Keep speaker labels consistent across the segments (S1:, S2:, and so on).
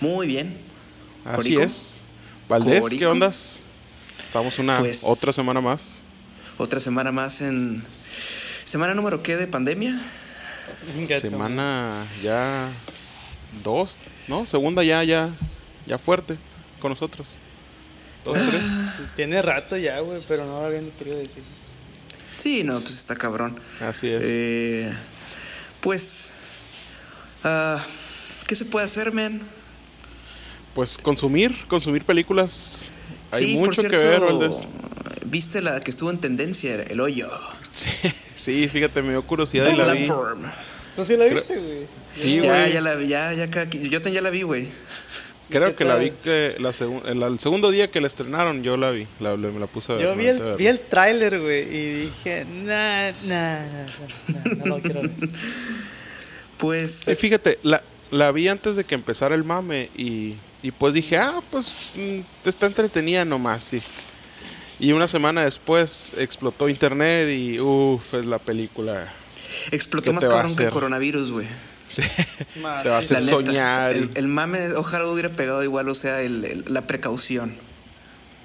S1: Muy bien.
S2: Así
S1: Corico.
S2: es. Valdés, ¿qué ondas? Estamos una
S1: Pues-
S2: otra semana más.
S1: Otra semana más en. ¿Semana número qué de pandemia?
S2: Semana ya dos, ¿no? Segunda ya, ya, ya fuerte con nosotros. Dos, tres.
S3: Tiene rato ya, güey, pero no lo habían querido decir.
S1: Sí, no, pues está cabrón.
S2: Así es.
S1: Eh, pues. ah, ¿Qué se puede hacer, man?
S2: Pues consumir, consumir películas. Hay
S1: sí, por
S2: mucho
S1: cierto,
S2: que ver, Valdés.
S1: ¿Viste la que estuvo en tendencia? El hoyo.
S2: Sí, sí, fíjate, me dio curiosidad y la vi.
S1: Platform.
S3: ¿Tú sí la viste, güey?
S2: Sí,
S1: ya,
S2: güey.
S1: ya la vi, ya, ya, yo ya la vi, güey.
S2: Creo
S3: ¿Qué
S2: que la vi que la segun- el, el segundo día que la estrenaron, yo la vi. La, la- me la puse a ver.
S3: Yo vi el,
S2: ver.
S3: vi el tráiler, güey, y dije, nah, nah, nah, nah, no lo quiero ver.
S1: Pues.
S2: Eh, fíjate, la, la vi antes de que empezara el mame y, y pues dije, ah, pues mm, está entretenida nomás, sí. Y una semana después explotó internet y uff, es la película.
S1: Explotó
S2: ¿qué
S1: más cabrón que el coronavirus, güey.
S2: Sí,
S3: Madre.
S2: te va a hacer
S1: La neta,
S2: soñar. y-
S1: El, el mame, ojalá hubiera pegado igual, o sea, el- el- la precaución.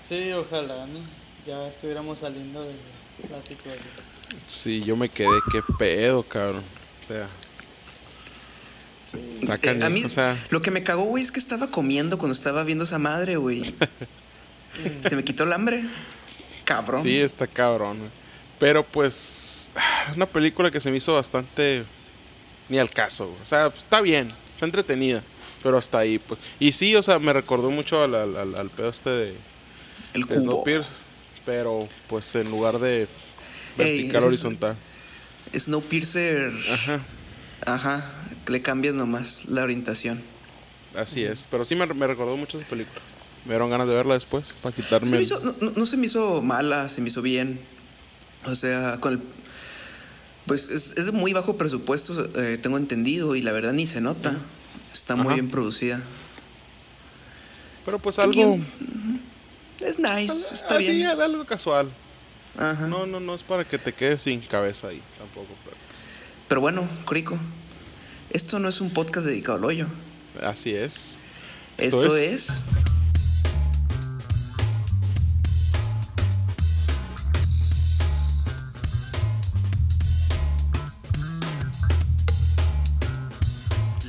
S3: Sí, ojalá, ¿no? Ya estuviéramos saliendo de la situación.
S2: Sí, yo me quedé, qué pedo, cabrón. O sea,
S1: Eh, a mí,
S2: o sea,
S1: lo que me cagó, güey, es que estaba comiendo cuando estaba viendo esa madre, güey. Se me quitó el hambre. Cabrón.
S2: sí, está cabrón. güey. Pero pues, una película que se me hizo bastante ni al caso. güey. O sea, pues, está bien, está entretenida. Pero hasta ahí, pues. Y sí, o sea, me recordó mucho al, al, al- al pedo este de,
S1: el
S2: de
S1: cubo.
S2: Snowpiercer. Pero, pues, en lugar de
S1: Ey,
S2: vertical,
S1: es-
S2: horizontal.
S1: Snowpiercer.
S2: Ajá,
S1: Ajá. Le cambias nomás la orientación.
S2: así es. Pero sí me, me recordó mucho esa película. Me dieron ganas de verla después, para quitarme...
S1: Se hizo- no, no- no se me hizo mala, se me hizo bien. O sea, con el. Pues es, es de muy bajo presupuesto, eh, tengo entendido, y la verdad ni se nota. Está muy bien producida.
S2: Pero pues algo...
S1: bien. Es nice, está
S2: así,
S1: bien.
S2: algo casual.
S1: Ajá.
S2: No, no, no es para que te quedes sin cabeza ahí tampoco.
S1: Pero bueno, Corico, esto no es un podcast dedicado al hoyo.
S2: Así es.
S1: Esto, es...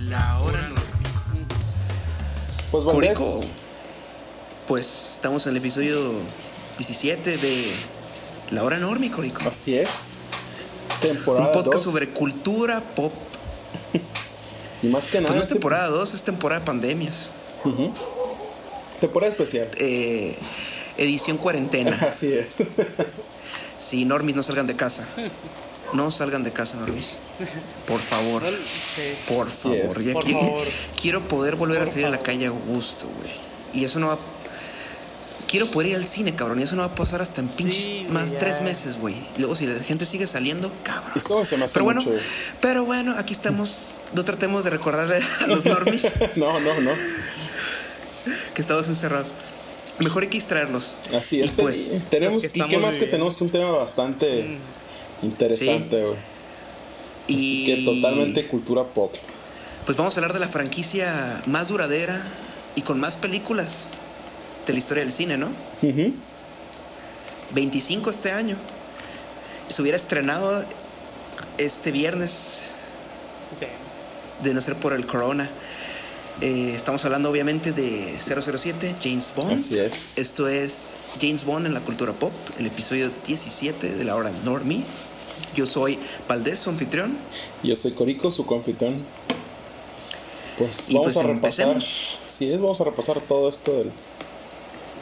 S1: La hora Normie.
S4: Pues
S1: Corico, pues estamos en el episodio 17 de La hora Normie, Corico.
S4: así es. Temporada
S1: Un podcast sobre cultura pop.
S4: Y más que
S1: Pues
S4: nada.
S1: no es
S4: este-
S1: temporada 2, es temporada de pandemias.
S4: Temporada especial.
S1: Eh, edición cuarentena.
S4: Así es.
S1: Sí, normis, no salgan de casa. No salgan de casa, normis. Por favor.
S3: Sí.
S1: Por favor.
S4: es.
S1: Ya
S3: Por
S1: qui-
S3: favor.
S1: Quiero poder volver
S3: Por
S1: a salir a la calle a gusto, güey. Y eso no va. Quiero poder ir al cine, cabrón. Y eso no va a pasar hasta en pinches más tres meses, güey. Y Luego, si la gente sigue saliendo, cabrón.
S4: Eso se me hace
S1: Pero bueno,
S4: mucho.
S1: pero bueno, aquí estamos. No tratemos de recordarle a los normis
S4: No, no, no.
S1: que estamos encerrados. Mejor hay que distraerlos.
S4: Así
S1: Y
S4: es.
S1: pues,
S4: tenemos,
S3: lo
S4: y
S3: que
S4: qué más que tenemos que un tema bastante
S3: Mm.
S4: interesante, güey. Así
S1: Y
S4: que totalmente cultura pop.
S1: Pues vamos a hablar de la franquicia más duradera y con más películas de la historia del cine, ¿no?
S4: Ujú.
S1: 25 este año. Se hubiera estrenado este viernes, de no ser por el corona. Eh, estamos hablando obviamente de 007, James Bond.
S4: Así es.
S1: Esto es James Bond en la cultura pop, el episodio 17 de la hora Normie. Yo soy Valdés, su anfitrión.
S4: Yo soy Corico, su confitón. Pues
S1: Y
S4: vamos
S1: pues
S4: a repasar.
S1: empecemos.
S4: Sí, es, vamos a repasar todo esto del-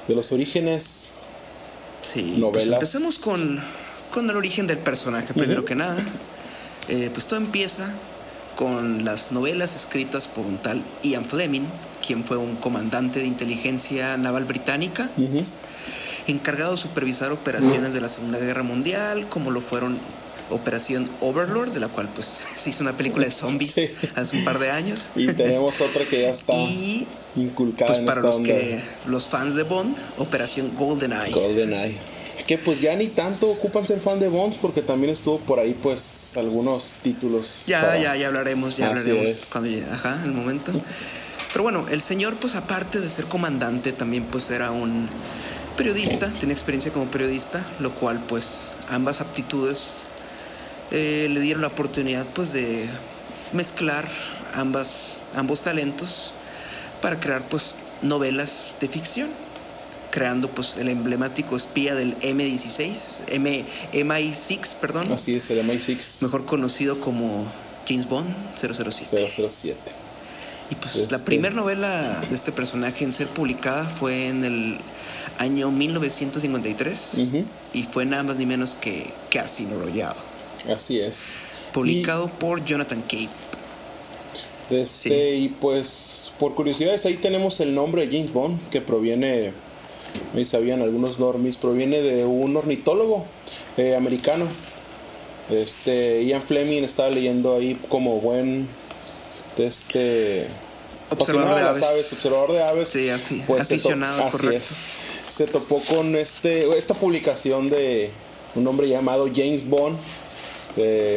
S4: de los orígenes.
S1: Sí,
S4: Novelas.
S1: pues empecemos con, con el origen del personaje, primero
S4: Ujú.
S1: que nada. Eh, pues todo empieza con las novelas escritas por un tal Ian Fleming, quien fue un comandante de inteligencia naval británica, encargado de supervisar operaciones de la Segunda Guerra Mundial, como lo fueron Operación Overlord, de la cual pues se hizo una película de zombies
S4: Sí.
S1: hace un par de años.
S4: Y tenemos otra que ya está
S1: Y
S4: inculcada
S1: pues
S4: en
S1: para
S4: esta
S1: los
S4: onda
S1: que los fans de Bond, Operación GoldenEye.
S4: GoldenEye. Que pues ya ni tanto ocupan ser fan de Bonds porque también estuvo por ahí pues algunos títulos.
S1: Ya,
S4: para-
S1: ya, ya hablaremos, ya
S4: Así
S1: hablaremos
S4: es.
S1: cuando llegue, ajá, el momento. Pero bueno, el señor, pues aparte de ser comandante, también pues era un periodista, tenía experiencia como periodista, lo cual pues ambas aptitudes eh, le dieron la oportunidad pues de mezclar ambas, ambos talentos para crear pues novelas de ficción creando pues el emblemático espía del M16, M, MI6, perdón.
S2: Así es, el MI6.
S1: Mejor conocido como James Bond 007.
S2: 007.
S1: Y pues la este primera novela de este personaje en ser publicada fue en el año 1953 y fue nada más ni menos que Casino Royale.
S2: Así es.
S1: Publicado por Jonathan Cape.
S2: Este, Y pues, por curiosidades, ahí tenemos el nombre de James Bond, que proviene, ahí sabían algunos normis, proviene de un ornitólogo eh, americano. Este, Ian Fleming estaba leyendo ahí como buen este
S1: observador de aves.
S2: observador de aves.
S1: Sí, pues aficionado, correcto.
S2: Se topó con este, esta publicación de un hombre llamado James Bond,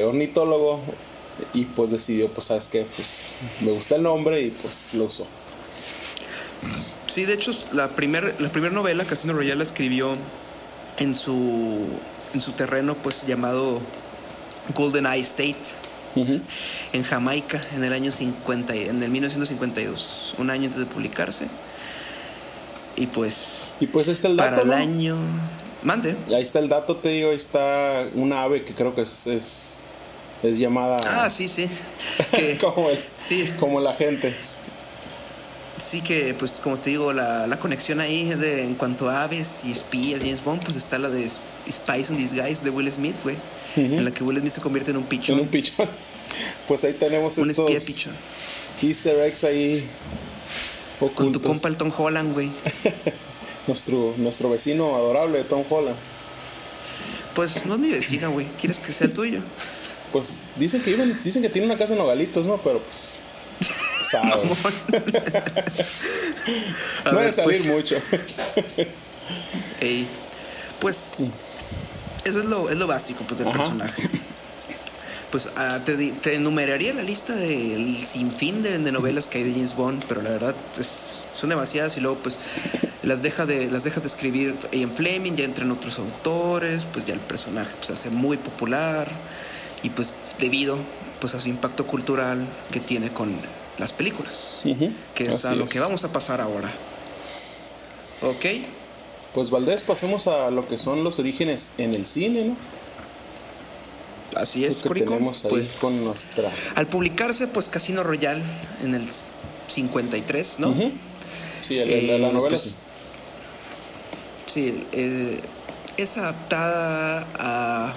S2: ornitólogo, y pues decidió, pues sabes qué, pues me gusta el nombre y pues lo usó.
S1: Sí, de hecho, la primera la primer novela, Casino Royale, la escribió en su, en su terreno pues llamado Golden Eye State en Jamaica en el año 50, en el 1952, un año antes de publicarse. Y pues.
S2: Y pues está el dato.
S1: Para el año. Mande.
S2: Ahí está el dato, te digo, ahí está una ave que creo que es, es, llamada.
S1: Ah, sí, sí.
S2: como, sí. como la gente.
S1: Sí que, pues como te digo, la, la conexión ahí de, en cuanto a aves y espías, James Bond, pues está la de Spice in Disguise de Will Smith, güey en la que Will Smith se convierte en un pichón.
S2: En un pichón. Pues ahí tenemos
S1: un
S2: estos
S1: espía pichón.
S2: Easter eggs ahí
S1: ocultos. Con tu compa el Tom Holland, güey.
S2: nuestro, nuestro vecino adorable, Tom Holland.
S1: Pues no es mi vecino, güey. ¿Quieres que sea el tuyo?
S2: Pues dicen que dicen que tiene una casa en Nogalitos, ¿no? Pero pues. Sabes. no salir pues, mucho.
S1: Ey, pues. Eso es lo, es lo básico pues, del personaje. Pues ah, te, enumeraría la lista del sinfín de, de, novelas que hay de James Bond, pero la verdad son demasiadas y luego pues las, deja de, las dejas de escribir en Fleming, ya entran otros autores, pues ya el personaje pues, se hace muy popular y pues debido pues a su impacto cultural que tiene con las películas, que es a lo que vamos a pasar ahora. ¿Ok?
S2: Pues Valdés, pasemos a lo que son los orígenes en el cine, ¿no?
S1: Así es,
S2: Corico. pues, con nuestra...
S1: Al publicarse, pues Casino Royale en el 53, ¿no?
S2: Sí, el, la, novela. Pues,
S1: sí, eh, es adaptada a,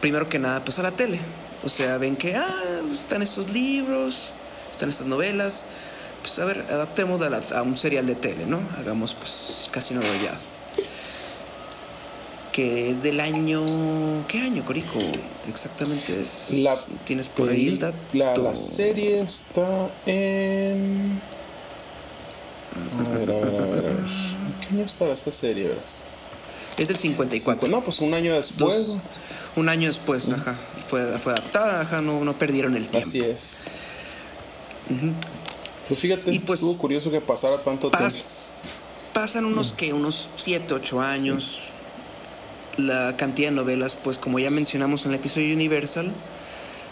S1: primero que nada, pues a la tele. O sea, ven que, ah, están estos libros, están estas novelas. Pues a ver, adaptemos a, a un serial de tele, ¿no? Hagamos pues Casino Royale que es del año. ¿Qué año, Corico? Exactamente es.
S2: La
S1: ¿Tienes por ahí el dato?
S2: La, serie está en. A ver, a ver, a ver, qué año estaba esta serie, verás?
S1: Es del 54.
S2: No, pues un año después.
S1: Un año después, ajá. Fue, fue adaptada, ajá, no, no perdieron el tiempo.
S2: Así es. Pues fíjate, y pues, estuvo curioso que pasara tanto tiempo.
S1: Pasan unos, que Unos 7, 8 años la cantidad de novelas, pues como ya mencionamos en el episodio Universal,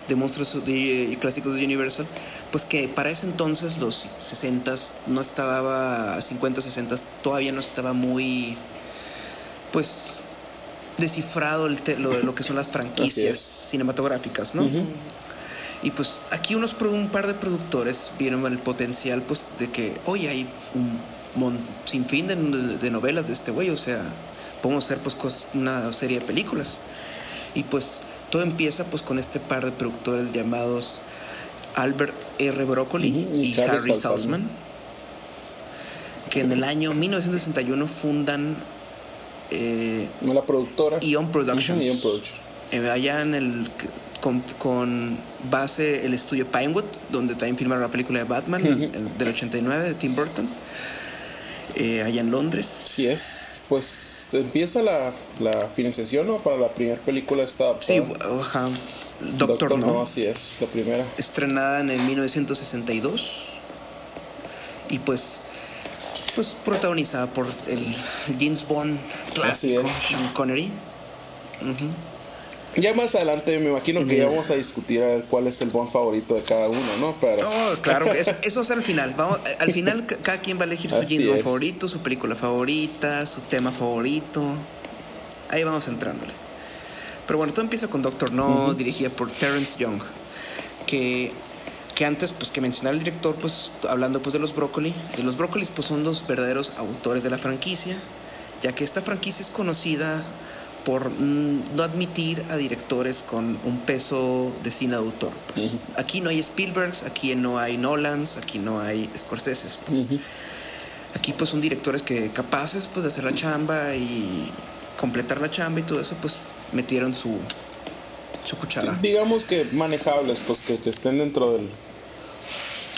S1: de monstruos y clásicos de Universal, pues que para ese entonces, los 60 no estaba, 50, 60 todavía no estaba muy, pues, descifrado el lo, lo, que son las franquicias cinematográficas, ¿no? Y pues aquí unos, un par de productores vieron el potencial, pues, de que, hoy hay un sinfín de, de novelas de este güey, o sea, podemos hacer pues una serie de películas. Y pues todo empieza pues con este par de productores llamados Albert R. Broccoli y, Harry Salzman, que en el año 1961 fundan
S2: eh, la productora
S1: Ion Productions. Eh, allá en el con, base el estudio Pinewood, donde también filmaron la película de Batman del 89 de Tim Burton. Eh, allá en Londres.
S2: Sí es, pues empieza la, la financiación ¿no? para la primera película esta.
S1: Sí, ajá. Doctor,
S2: no. así es, la primera.
S1: Estrenada en el 1962. Y pues, pues protagonizada por el James Bond clásico, Sean Connery.
S2: Ya más adelante me imagino que ya vamos a discutir a ver cuál es el Bond favorito de cada uno, ¿no?
S1: Pero... Oh, claro, eso, eso es al final. Vamos, al final cada quien va a elegir su James Bond favorito, su película favorita, su tema favorito. Ahí vamos entrándole. Pero bueno, todo empieza con Doctor No, dirigida por Terrence Young, que, que antes, pues que mencionar el director, pues hablando pues de los Broccoli, y los Broccoli pues son los verdaderos autores de la franquicia, ya que esta franquicia es conocida por no admitir a directores con un peso de cine de autor. Pues. Aquí no hay Spielbergs, aquí no hay Nolans, aquí no hay Scorsese. Pues. Aquí pues son directores que capaces pues de hacer la chamba y completar la chamba y todo eso, pues metieron su, su cuchara.
S2: digamos que manejables, pues que, estén dentro del...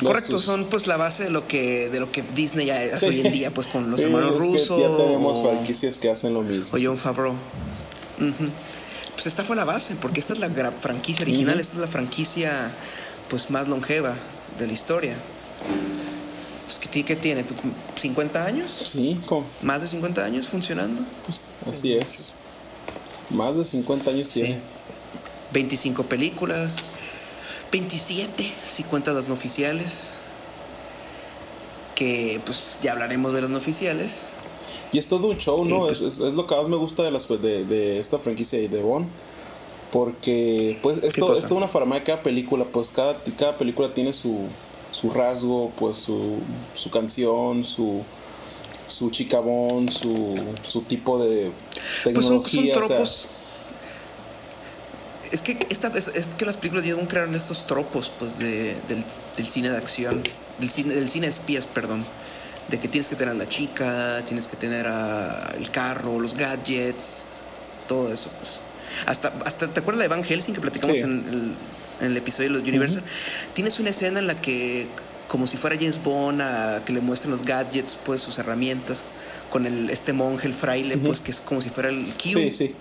S1: Correcto, son pues la base de lo que de lo que Disney hace hoy en día, pues con los hermanos rusos.
S2: Ya tenemos franquicias que hacen lo mismo.
S1: O John Favreau. Pues esta fue la base, porque esta es la franquicia original, esta es la franquicia pues más longeva de la historia. Pues, ¿qué, tiene? ¿50 años?
S2: Sí,
S1: ¿Más de 50 años funcionando?
S2: Pues así es. Más de 50 años tiene.
S1: 25 películas, 27 si cuentas las no oficiales. Que pues ya hablaremos de las no oficiales.
S2: Y es todo un show, ¿no? Pues es, lo que más me gusta de, las, de, de esta franquicia y de Bond. Porque, pues, esto es una farmacia cada película. Pues cada, cada película tiene su, su rasgo, pues su, su canción, su, su chicabón, su, su tipo de tecnología. Pues son, tropos.
S1: Es que, esta, es, es, que las películas llegan a crear estos tropos pues, de, del, del, cine de acción, del cine, del cine de espías, perdón de que tienes que tener a la chica, tienes que tener a el carro, los gadgets, todo eso, pues. Hasta, hasta ¿te acuerdas de Van Helsing que platicamos en, el, episodio de los Universal? Tienes una escena en la que, como si fuera James Bond, a que le muestren los gadgets, pues sus herramientas, con el, este monje, el fraile, pues que es como si fuera el Q. Sí, sí.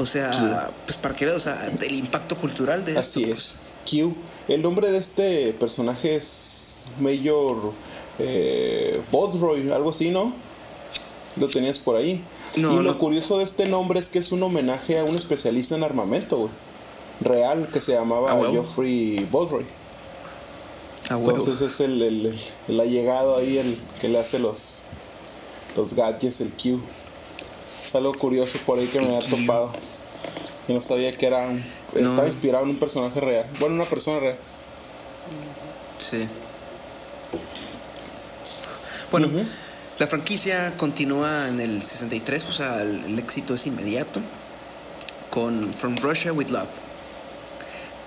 S1: O sea, pues para que veas, o sea, el impacto cultural de
S2: Así esto, es. Pues. Q. El nombre de este personaje es Mayor eh, Bodroy, algo así, ¿no? Lo tenías por ahí. y lo curioso de este nombre es que es un homenaje a un especialista en armamento, Real, que se llamaba Geoffrey Bodroy. Entonces es el, el, el, allegado ahí, el que le hace los, los gadgets, el Q. Es algo curioso por ahí que me ha topado. Y no sabía que era un, estaba inspirado en un personaje real. Bueno, una persona real.
S1: Sí. Bueno, la franquicia continúa en el 63, o sea, el, éxito es inmediato con From Russia with Love,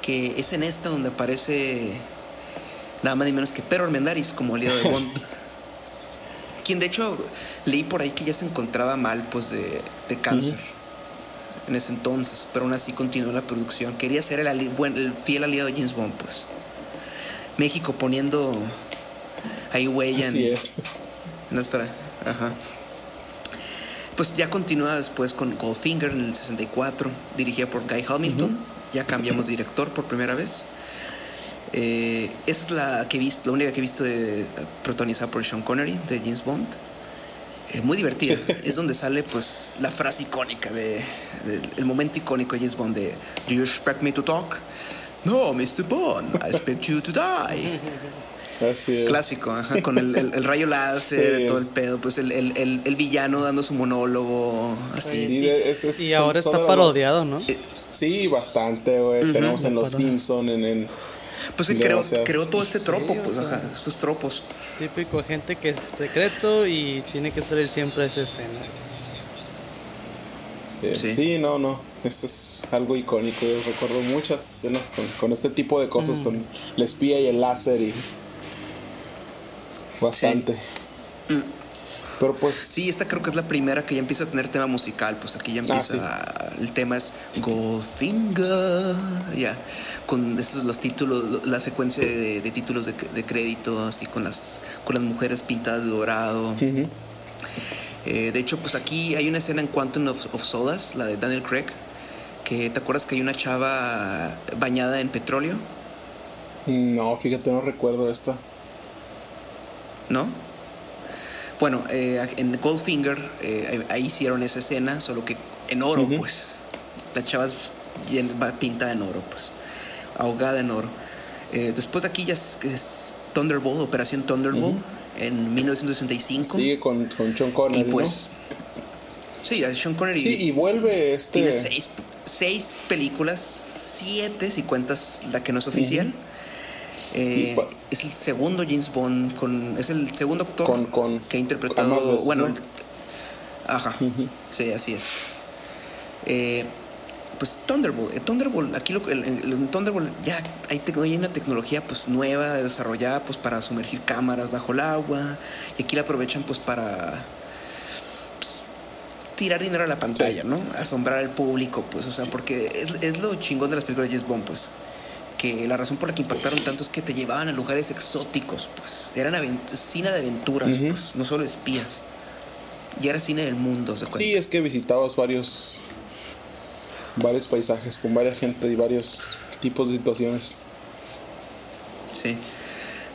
S1: que es en esta donde aparece nada más ni menos que Pedro Armendáriz como aliado de Bond. quien de hecho leí por ahí que ya se encontraba mal pues de, cáncer en ese entonces, pero aún así continuó la producción. Quería ser el, el fiel aliado de James Bond, pues. México poniendo ahí huella
S2: Así en, es.
S1: en Ajá. Pues ya continúa después con Goldfinger en el 64, dirigida por Guy Hamilton. Ya cambiamos de director por primera vez. Eh, es la que he visto, la única que he visto de, protagonizada por Sean Connery de James Bond. Eh, muy divertida. es donde sale pues la frase icónica de, el momento icónico de James Bond de Do you expect me to talk? No, Mr. Bond, I expect you to die. Clásico, ajá, con el, el, rayo láser, todo el pedo, pues el, el, villano dando su monólogo, así.
S3: y ahora está parodiado, ¿no?
S2: Eh, sí, bastante, güey. Tenemos en Los Simpsons, en, en,
S1: Pues que creó, creó, todo este tropo, pues, ajá, estos tropos.
S3: Típico gente que es secreto y tiene que salir siempre esa escena.
S2: Sí, sí. no, no. Esto es algo icónico. Yo recuerdo muchas escenas con, con este tipo de cosas, con el espía y el láser y Bastante. Mm. Pero pues.
S1: Sí, esta creo que es la primera que ya empieza a tener tema musical. Pues aquí ya ah, empieza. el tema es Goldfinger. Ya. Con esos los títulos, la secuencia de, títulos de, crédito, así con las, con las mujeres pintadas de dorado. Eh, de hecho, pues aquí hay una escena en Quantum of, of Sodas, la de Daniel Craig. Que te acuerdas que hay una chava bañada en petróleo.
S2: No, fíjate, no recuerdo esta.
S1: ¿no? Bueno, eh, en Goldfinger eh, ahí hicieron esa escena, solo que en oro, pues. La chava va pintada en oro, pues. Ahogada en oro. Eh, después de aquí ya es, Thunderbolt, Operación Thunderbolt, en 1965.
S2: Sigue con, con Sean Connery. Y pues.
S1: Sí, Sean Connery.
S2: Sí, y vuelve este.
S1: Tiene seis, seis películas, siete si cuentas la que no es oficial. Eh, es el segundo James Bond con es el segundo actor
S2: con,
S1: que ha interpretado bueno ajá sí así es eh, pues Thunderbolt, eh, Thunderbolt, aquí lo, el, Thunderbolt ya hay, hay, una tecnología pues nueva desarrollada pues para sumergir cámaras bajo el agua y aquí la aprovechan pues para pues, tirar dinero a la pantalla, ¿no? Asombrar al público, pues, o sea, porque es, es, lo chingón de las películas de James Bond, pues, que la razón por la que impactaron tanto es que te llevaban a lugares exóticos, pues, eran cine de aventuras, pues, no solo espías. Y era cine del mundo, ¿se
S2: Sí, es que visitabas varios varios paisajes con varias gente y varios tipos de situaciones.
S1: Sí.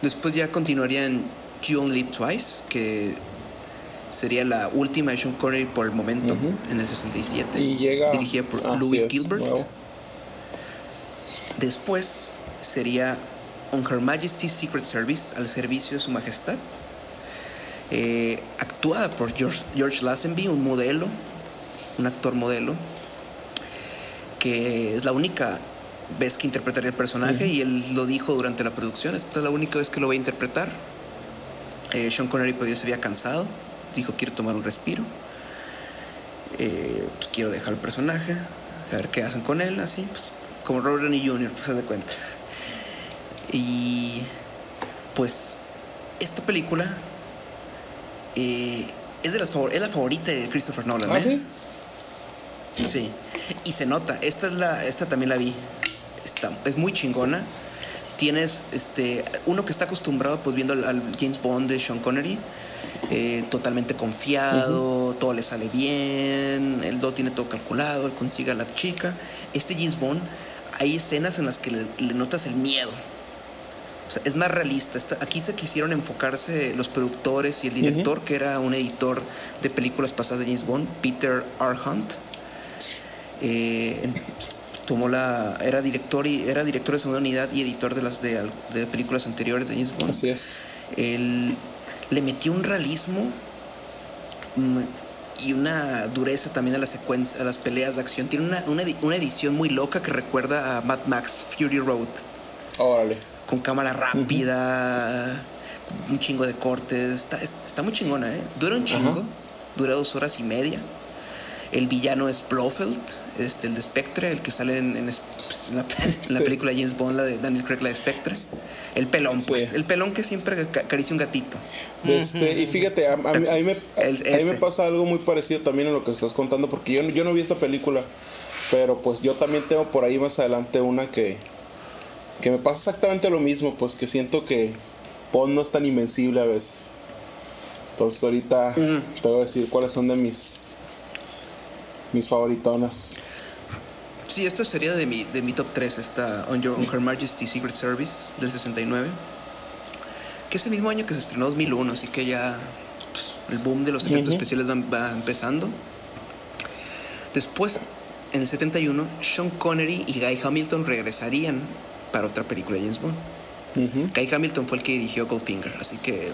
S1: Después ya continuaría en You Only Live Twice, que sería la última de Sean Connery por el momento, en el 67.
S2: Y llega.
S1: Dirigida por Louis Gilbert. Después sería On Her Majesty's Secret Service, al servicio de su majestad. Eh, actuada por George, George Lazenby, un modelo, un actor modelo, que es la única vez que interpretaría el personaje y él lo dijo durante la producción, esta es la única vez que lo voy a interpretar. Eh, Sean Connery pues, se había cansado, dijo quiero tomar un respiro, eh, pues, quiero dejar el personaje, a ver qué hacen con él, así, pues como Robert Downey Jr., pues se da cuenta. Y pues esta película eh, es, de las es la favorita de Christopher Nolan.
S2: ¿Ah, ¿sí?
S1: Sí. Y se nota. Esta es la, esta también la vi. Está, es muy chingona. Tienes este, uno que está acostumbrado pues viendo al, James Bond de Sean Connery. Eh, totalmente confiado, todo le sale bien, el do tiene todo calculado, él consigue a la chica. Este James Bond, hay escenas en las que le, notas el miedo. O sea, es más realista. aquí se quisieron enfocarse los productores y el director, que era un editor de películas pasadas de James Bond, Peter R. Hunt eh, tomó la era director y era director de segunda unidad y editor de las de, películas anteriores de James Bond.
S2: Así es.
S1: Él le metió un realismo y una dureza también a las secuencias, a las peleas de acción. Tiene una, una, edición muy loca que recuerda a Mad Max Fury Road.
S2: Órale.
S1: Con cámara rápida, un chingo de cortes. Está, muy chingona, ¿eh? Dura un chingo. Dura dos horas y media. El villano es Blofeld, este, el de Spectre, el que sale en, pues, la, película James Bond, la de Daniel Craig, la de Spectre. El pelón, pues. El pelón que siempre acaricia un gatito.
S2: Este, y fíjate, a, mí, me, me, pasa algo muy parecido también en lo que estás contando, porque yo, yo no vi esta película, pero pues yo también tengo por ahí más adelante una que, que me pasa exactamente lo mismo, pues que siento que Bond no es tan invencible a veces. Entonces ahorita te voy a decir cuáles son de mis mis favoritonas.
S1: Sí, esta sería de mi, de mi top 3, esta On, Your, Her Majesty Secret Service del 69. Que es el mismo año que se estrenó 2001, así que ya pues, el boom de los efectos especiales va, empezando. Después, en el 71, Sean Connery y Guy Hamilton regresarían para otra película de James Bond. Guy Hamilton fue el que dirigió Goldfinger, así que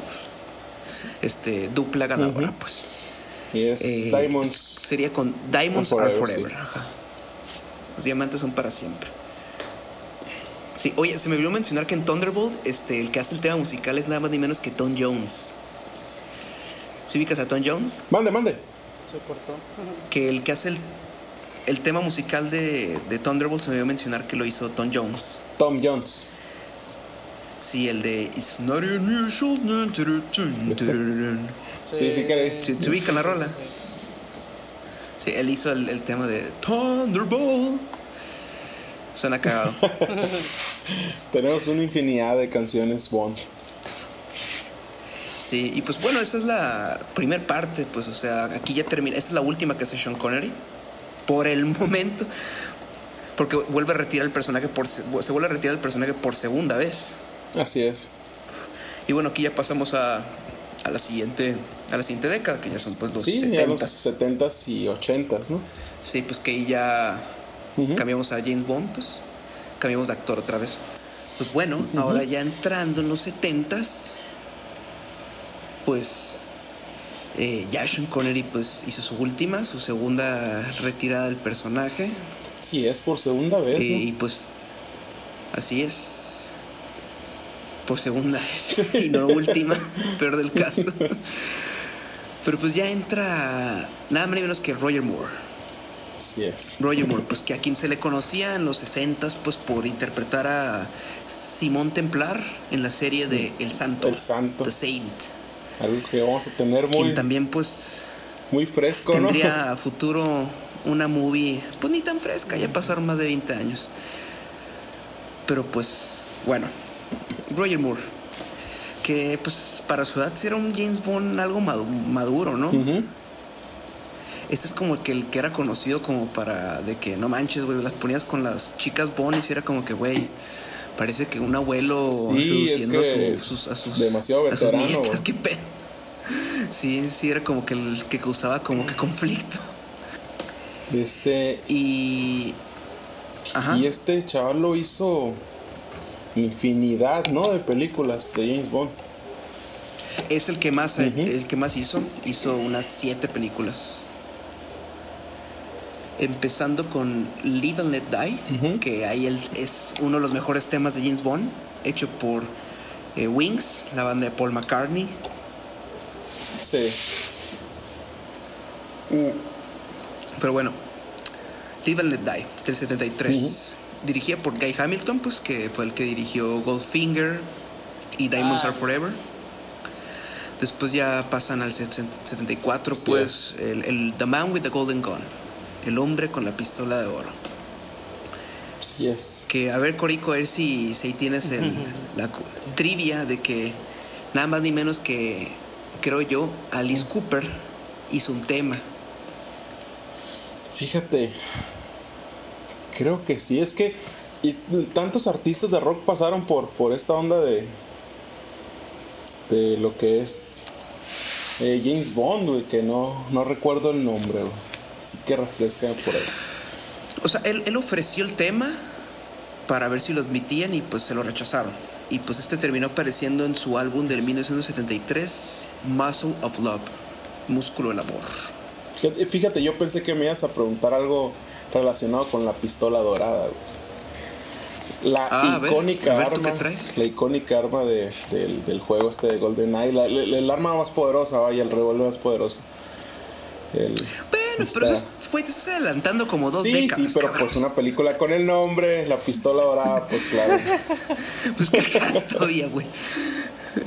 S1: este dupla ganadora, pues.
S2: Y es eh, Diamonds.
S1: Sería con Diamonds Are Forever. Los diamantes son para siempre. Sí, oye, se me olvidó mencionar que en Thunderbolt, este, el que hace el tema musical es nada más ni menos que Tom Jones. ¿Sí ubicas a Tom Jones?
S2: Mande, mande.
S3: Se cortó.
S1: Que el que hace el, el tema musical de, de Thunderbolt se me olvidó mencionar que lo hizo Tom Jones.
S2: Tom Jones.
S1: Sí, el de It's not unusual.
S2: Sí, sí, que
S1: ¿Se ubica la rola? Sí, él hizo el, tema de Thunderbolt. Suena cagado.
S2: Tenemos una infinidad de canciones Bond.
S1: Sí, y pues bueno, esa es la primer parte, pues, o sea, aquí ya termina. Esta es la última que hace Sean Connery. Por el momento. Porque vuelve a retirar el personaje por. Se vuelve a retirar el personaje por segunda vez.
S2: Así es.
S1: Y bueno, aquí ya pasamos a, a la siguiente a la siguiente década, que ya son pues los
S2: sí,
S1: 70
S2: ya los 70s y 80s, ¿no?
S1: Sí, pues que ahí ya cambiamos a James Bond, pues cambiamos de actor otra vez. Pues bueno, ahora ya entrando en los 70s, pues eh, ya Sean Connery pues hizo su última, su segunda retirada del personaje.
S2: Sí, es por segunda vez.
S1: Eh, Y pues así es. Por segunda vez. y no última, peor del caso. Pero pues ya entra nada más ni menos que Roger Moore.
S2: Así es.
S1: Roger Moore, pues que a quien se le conocía en los 60 pues por interpretar a Simón Templar en la serie de El Santo.
S2: El Santo.
S1: The Saint.
S2: Algo que vamos a tener muy,
S1: Quien también pues
S2: muy fresco,
S1: tendría
S2: ¿no?
S1: a futuro una movie, pues ni tan fresca, ya pasaron más de 20 años. Pero pues, bueno, Roger Moore, que pues para su edad sí era un James Bond algo madu- maduro, ¿no? Este es como que el que era conocido como para de que no manches, güey, las ponías con las chicas Bond y era como que, güey, parece que un abuelo
S2: Sí, es
S1: seduciendo
S2: que
S1: a, sus, sus- a sus
S2: demasiado
S1: a sus
S2: veterano,
S1: nietas, qué pedo. Sí, sí, era como que el que causaba como que conflicto.
S2: Este,
S1: Y. Ajá.
S2: y este chaval lo hizo infinidad, ¿no? De películas de James Bond.
S1: Es el que más
S2: Ujú.
S1: el que más hizo. Hizo unas siete películas. Empezando con Live and Let Die, que ahí es uno de los mejores temas de James Bond, hecho por eh, Wings, la banda de Paul McCartney.
S2: Sí.
S1: Pero bueno, Live and Let Die, del 73. Dirigida por Guy Hamilton, pues que fue el que dirigió Goldfinger y Diamonds
S3: Ah.
S1: Are Forever. Después ya pasan al 74,
S2: Sí
S1: pues el, el The Man with the Golden Gun, el hombre con la pistola de oro.
S2: Sí es.
S1: Que a ver, Corico, a ver si, si ahí tienes el- la trivia de que nada más ni menos que, creo yo, Alice Cooper hizo un tema.
S2: Fíjate. Creo que sí. Es que y tantos artistas de rock pasaron por, por esta onda de. de lo que es. eh, James Bond, güey, que no, no recuerdo el nombre, güey. Así que refresca por ahí.
S1: O sea, él, él ofreció el tema para ver si lo admitían y pues se lo rechazaron. Y pues este terminó apareciendo en su álbum del 1973, Muscle of Love, Músculo del Amor.
S2: Fíjate, fíjate, yo pensé que me ibas a preguntar algo relacionado con la pistola dorada, güey. La
S1: Ah, a ver,
S2: icónica
S1: a ver, ¿tú
S2: arma. La icónica arma de- del, del juego este de GoldenEye. La, la- el arma más poderosa, vaya, el revólver más poderoso. El,
S1: Bueno, pero eso es- güey, te estás adelantando como dos
S2: Sí,
S1: décadas.
S2: sí, pero
S1: cabrón.
S2: pues una película con el nombre, la pistola dorada, pues claro.
S1: Pues qué todavía, güey.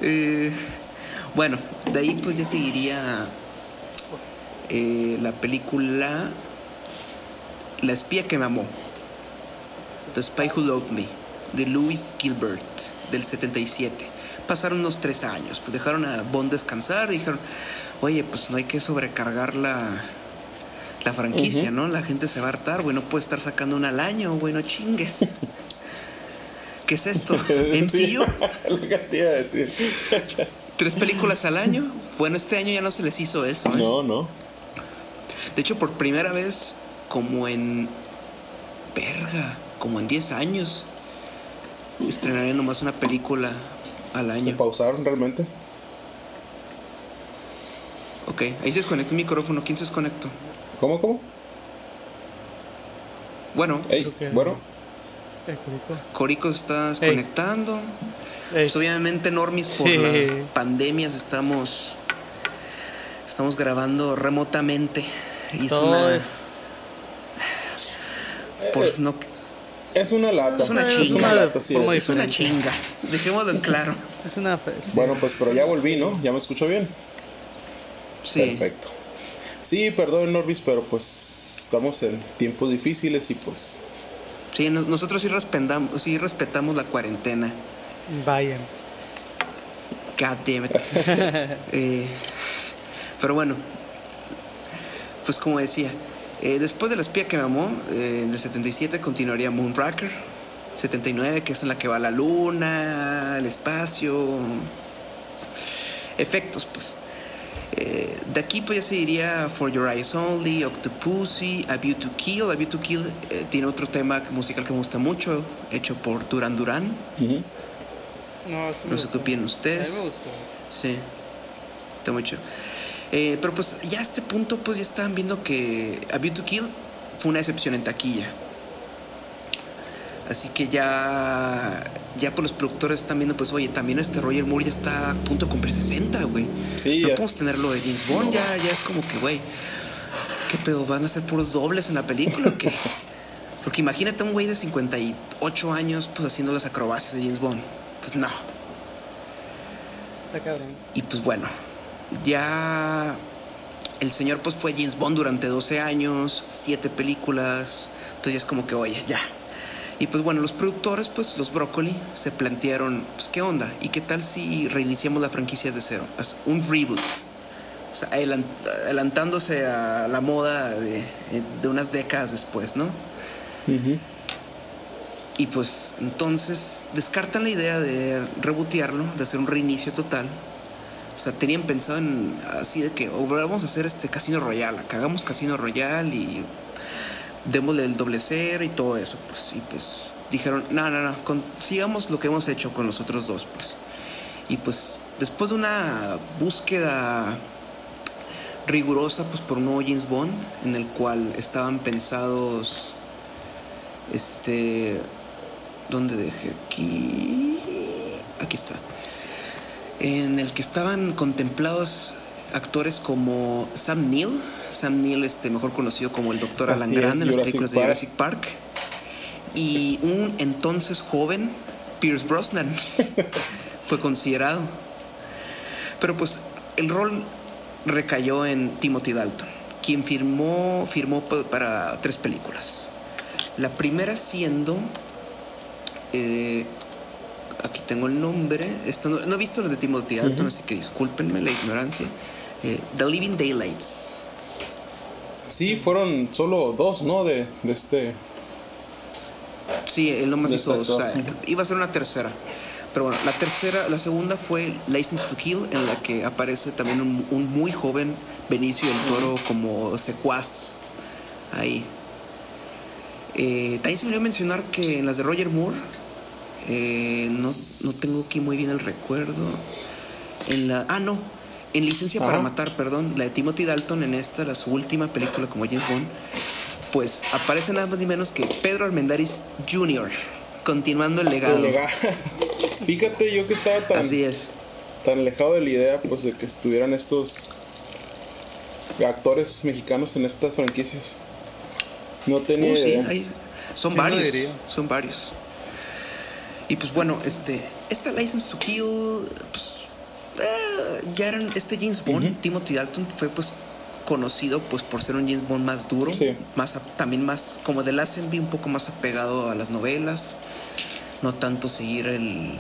S1: Eh, bueno, de ahí pues ya seguiría eh, la película La espía que me amó. The Spy Who Loved Me, de Louis Gilbert, del 77. Pasaron unos tres años, pues dejaron a Bond descansar y dijeron, oye, pues no hay que sobrecargar la, la franquicia. ¿no? La gente se va a hartar, güey, no puede estar sacando una al año, güey, no chingues. ¿Qué es esto? ¿MCU?
S2: lo que te iba a decir.
S1: ¿Tres películas al año? Bueno, este año ya no se les hizo eso, ¿eh?
S2: No, no.
S1: De hecho, por primera vez, como en. Verga, como en 10 años, estrenarían nomás una película al
S2: Se
S1: año.
S2: pausaron realmente.
S1: Ok, ahí se desconectó el micrófono. ¿Quién se desconectó?
S2: ¿Cómo, cómo?
S1: Bueno,
S2: Ey, bueno.
S3: Eh, Corico.
S1: Corico está desconectando. Pues obviamente, Normis, por
S3: Sí.
S1: la pandemia estamos. Estamos grabando remotamente. Y es una.
S3: Es-
S1: Por,
S2: Eh,
S1: no,
S2: Es una lata.
S1: Es una
S2: Es
S1: chinga.
S2: una lata, sí es.
S1: es una chinga. Dejémoslo en claro.
S3: Es una. pues.
S2: Bueno, pues pero ya volví, ¿no? ¿Ya me escucho bien?
S1: Sí.
S2: Perfecto. Sí, perdón, Norvis, pero pues estamos en tiempos difíciles y pues
S1: Sí, no- nosotros sí respetamos, sí respetamos la cuarentena.
S3: Vayan.
S1: God damn it. Eh, pero bueno, pues como decía, eh, después de La espía que me amó, eh, en el 77 continuaría Moonraker. 79, que es en la que va la luna, el espacio. efectos, pues. Eh, de aquí pues ya se diría For Your Eyes Only, Octopussy, A View to Kill. A View to Kill eh, tiene otro tema musical que me gusta mucho, hecho por Duran Duran. No, sé qué opinan ustedes.
S3: A mí me gustó.
S1: Sí, está mucho. Eh, pero pues ya a este punto pues ya estaban viendo que A View to Kill fue una excepción en taquilla. Así que ya, ya por los productores están viendo, pues, oye, también este Roger Moore ya está a punto de cumplir 60, güey.
S2: Sí,
S1: no podemos tener lo de James Bond, ya, ya es como que, güey, ¿qué pedo? ¿Van a ser puros dobles en la película o qué? Porque imagínate un güey de 58 años, pues, haciendo las acrobacias de James Bond. Pues no.
S3: Está cabrón.
S1: Y pues bueno, ya el señor pues fue James Bond durante 12 años, 7 películas, pues ya es como que, oye, ya. Y pues bueno, los productores, pues los Broccoli, se plantearon, pues qué onda, y qué tal si reiniciamos la franquicia desde cero, Haz un reboot. O sea, adelant- adelantándose a la moda de, de unas décadas después, ¿no? Y pues entonces descartan la idea de rebotearlo, de hacer un reinicio total. O sea, tenían pensado en así de que "Oh, vamos a hacer este Casino Royale, acá hagamos Casino Royale y démosle el doble cero y todo eso, pues. Y pues dijeron, no, no, no, con- sigamos lo que hemos hecho con los otros dos, pues. Y pues después de una búsqueda rigurosa, pues por un nuevo James Bond, en el cual estaban pensados, este, ¿dónde dejé? Aquí, aquí está. En el que estaban contemplados actores como Sam Neill, Sam Neill, este, mejor conocido como el Doctor Alan Grant en las películas de. Jurassic Park, y un entonces joven Pierce Brosnan fue considerado. Pero pues el rol recayó en Timothy Dalton, quien firmó, firmó pa- para tres películas. La primera siendo, eh, aquí tengo el nombre, esta no, no he visto las de Timothy Dalton, así que discúlpenme la ignorancia. Eh, The Living Daylights.
S2: Sí, fueron solo dos, ¿no? De, de este.
S1: Sí, él nomás hizo
S2: este
S1: dos. O sea, iba a ser una tercera. Pero bueno, la tercera, la segunda fue License to Kill, en la que aparece también un, un muy joven Benicio del Toro como secuaz ahí. Eh, también se me olvidó mencionar que en las de Roger Moore, eh, no, no tengo aquí muy bien el recuerdo. En la. Ah, no. En Licencia para
S2: Ajá.
S1: Matar, perdón. La de Timothy Dalton en esta, la su última película como James Bond. Pues aparece nada más ni menos que Pedro Armendáriz Jr. Continuando el legado.
S2: Lega- Fíjate, yo que estaba tan,
S1: Así es.
S2: tan alejado de la idea, pues, de que estuvieran estos actores mexicanos en estas franquicias. No tenía
S1: Uh, sí,
S2: idea.
S1: hay- son
S3: ¿Quién lo
S1: varios. Son varios. Y pues bueno, este. Esta License to Kill. Pues. eh, ya eran. Este James Bond. Timothy Dalton, fue pues conocido pues por ser un James Bond más duro.
S2: Sí.
S1: Más también más. Como de Lazenby, un poco más apegado a las novelas. No tanto seguir el.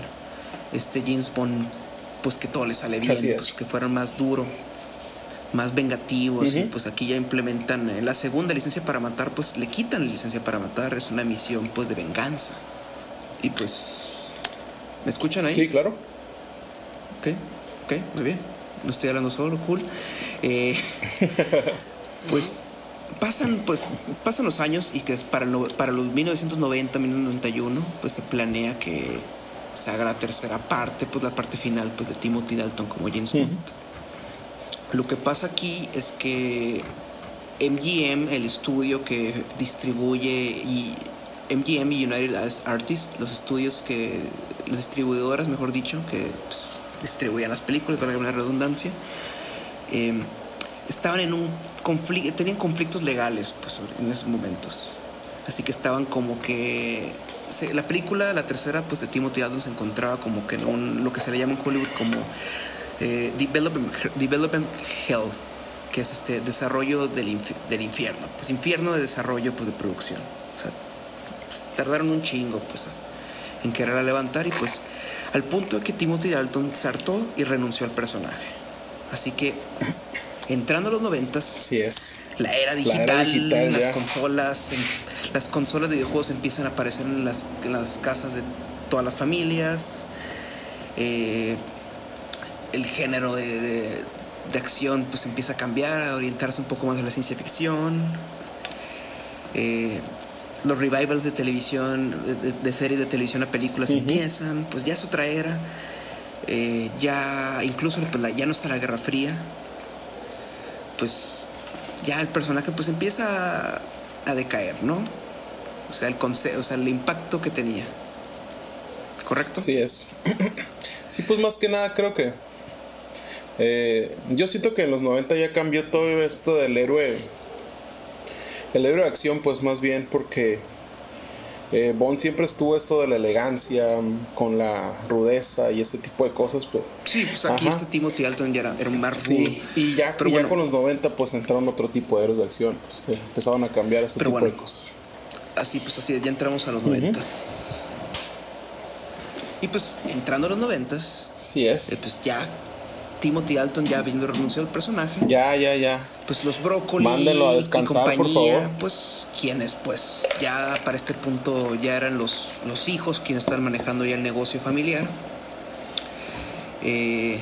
S1: Este James Bond. Pues que todo le sale bien. Pues que fueran más duro. Más vengativos. Y pues aquí ya implementan. En la segunda licencia para matar, pues le quitan la licencia para matar. Es una misión pues de venganza. Y pues. ¿Me escuchan ahí?
S2: Sí, claro.
S1: Ok, ok, muy bien. No estoy hablando solo, cool. Eh, pues pasan, pues pasan los años y que es para, el para los 1990, 1991, pues se planea que se haga la tercera parte, pues la parte final, pues de Timothy Dalton como James Bond. Lo que pasa aquí es que MGM, el estudio que distribuye y MGM y United Artists, los estudios que, las distribuidoras, mejor dicho, que pues, distribuían las películas, para la redundancia, eh, estaban en un conflicto, tenían conflictos legales pues, en esos momentos. Así que estaban como que la película, la tercera, pues de Timothy Dalton se encontraba como que en un, lo que se le llama en Hollywood como eh, development, development hell, que es este desarrollo del, infi- del infierno, pues infierno de desarrollo pues de producción. Pues, tardaron un chingo pues en querer levantar y pues al punto de que Timothy Dalton se hartó y renunció al personaje. Así que entrando a los noventas,
S2: Así es.
S1: la era
S2: La
S1: digital,
S2: era digital,
S1: las
S2: ya.
S1: consolas, las consolas de videojuegos empiezan a aparecer en las, en las casas de todas las familias. Eh, el género de, de, acción pues empieza a cambiar, a orientarse un poco más a la ciencia ficción. Eh, los revivals de televisión, de, series de televisión a películas empiezan, pues ya es otra era. Eh, ya incluso pues, ya no está la Guerra Fría. Pues ya el personaje pues empieza a, decaer, ¿no? O sea, el o sea, el impacto que tenía. ¿Correcto?
S2: Sí es. sí, pues más que nada creo que eh, yo siento que en los 90 ya cambió todo esto del héroe. El héroe de acción, pues más bien porque eh, Bond siempre estuvo esto de la elegancia, con la rudeza y ese tipo de cosas. Pues.
S1: Sí, pues aquí este Timothy Alton ya era, un mar
S2: sí, y ya, Pero ya con los 90 pues entraron otro tipo de héroes de acción. Pues, empezaron a cambiar este tipo de cosas.
S1: Así, pues así, ya entramos a los 90 Y pues entrando a los 90
S2: Sí es.
S1: Eh, pues ya Timothy Alton ya habiendo renunciado al personaje.
S2: Ya, ya, ya.
S1: Pues los Brócoli
S2: Mándenlo a descansar, y compañía,
S1: pues quienes pues ya para este punto ya eran los, los hijos quienes están manejando ya el negocio familiar. Eh,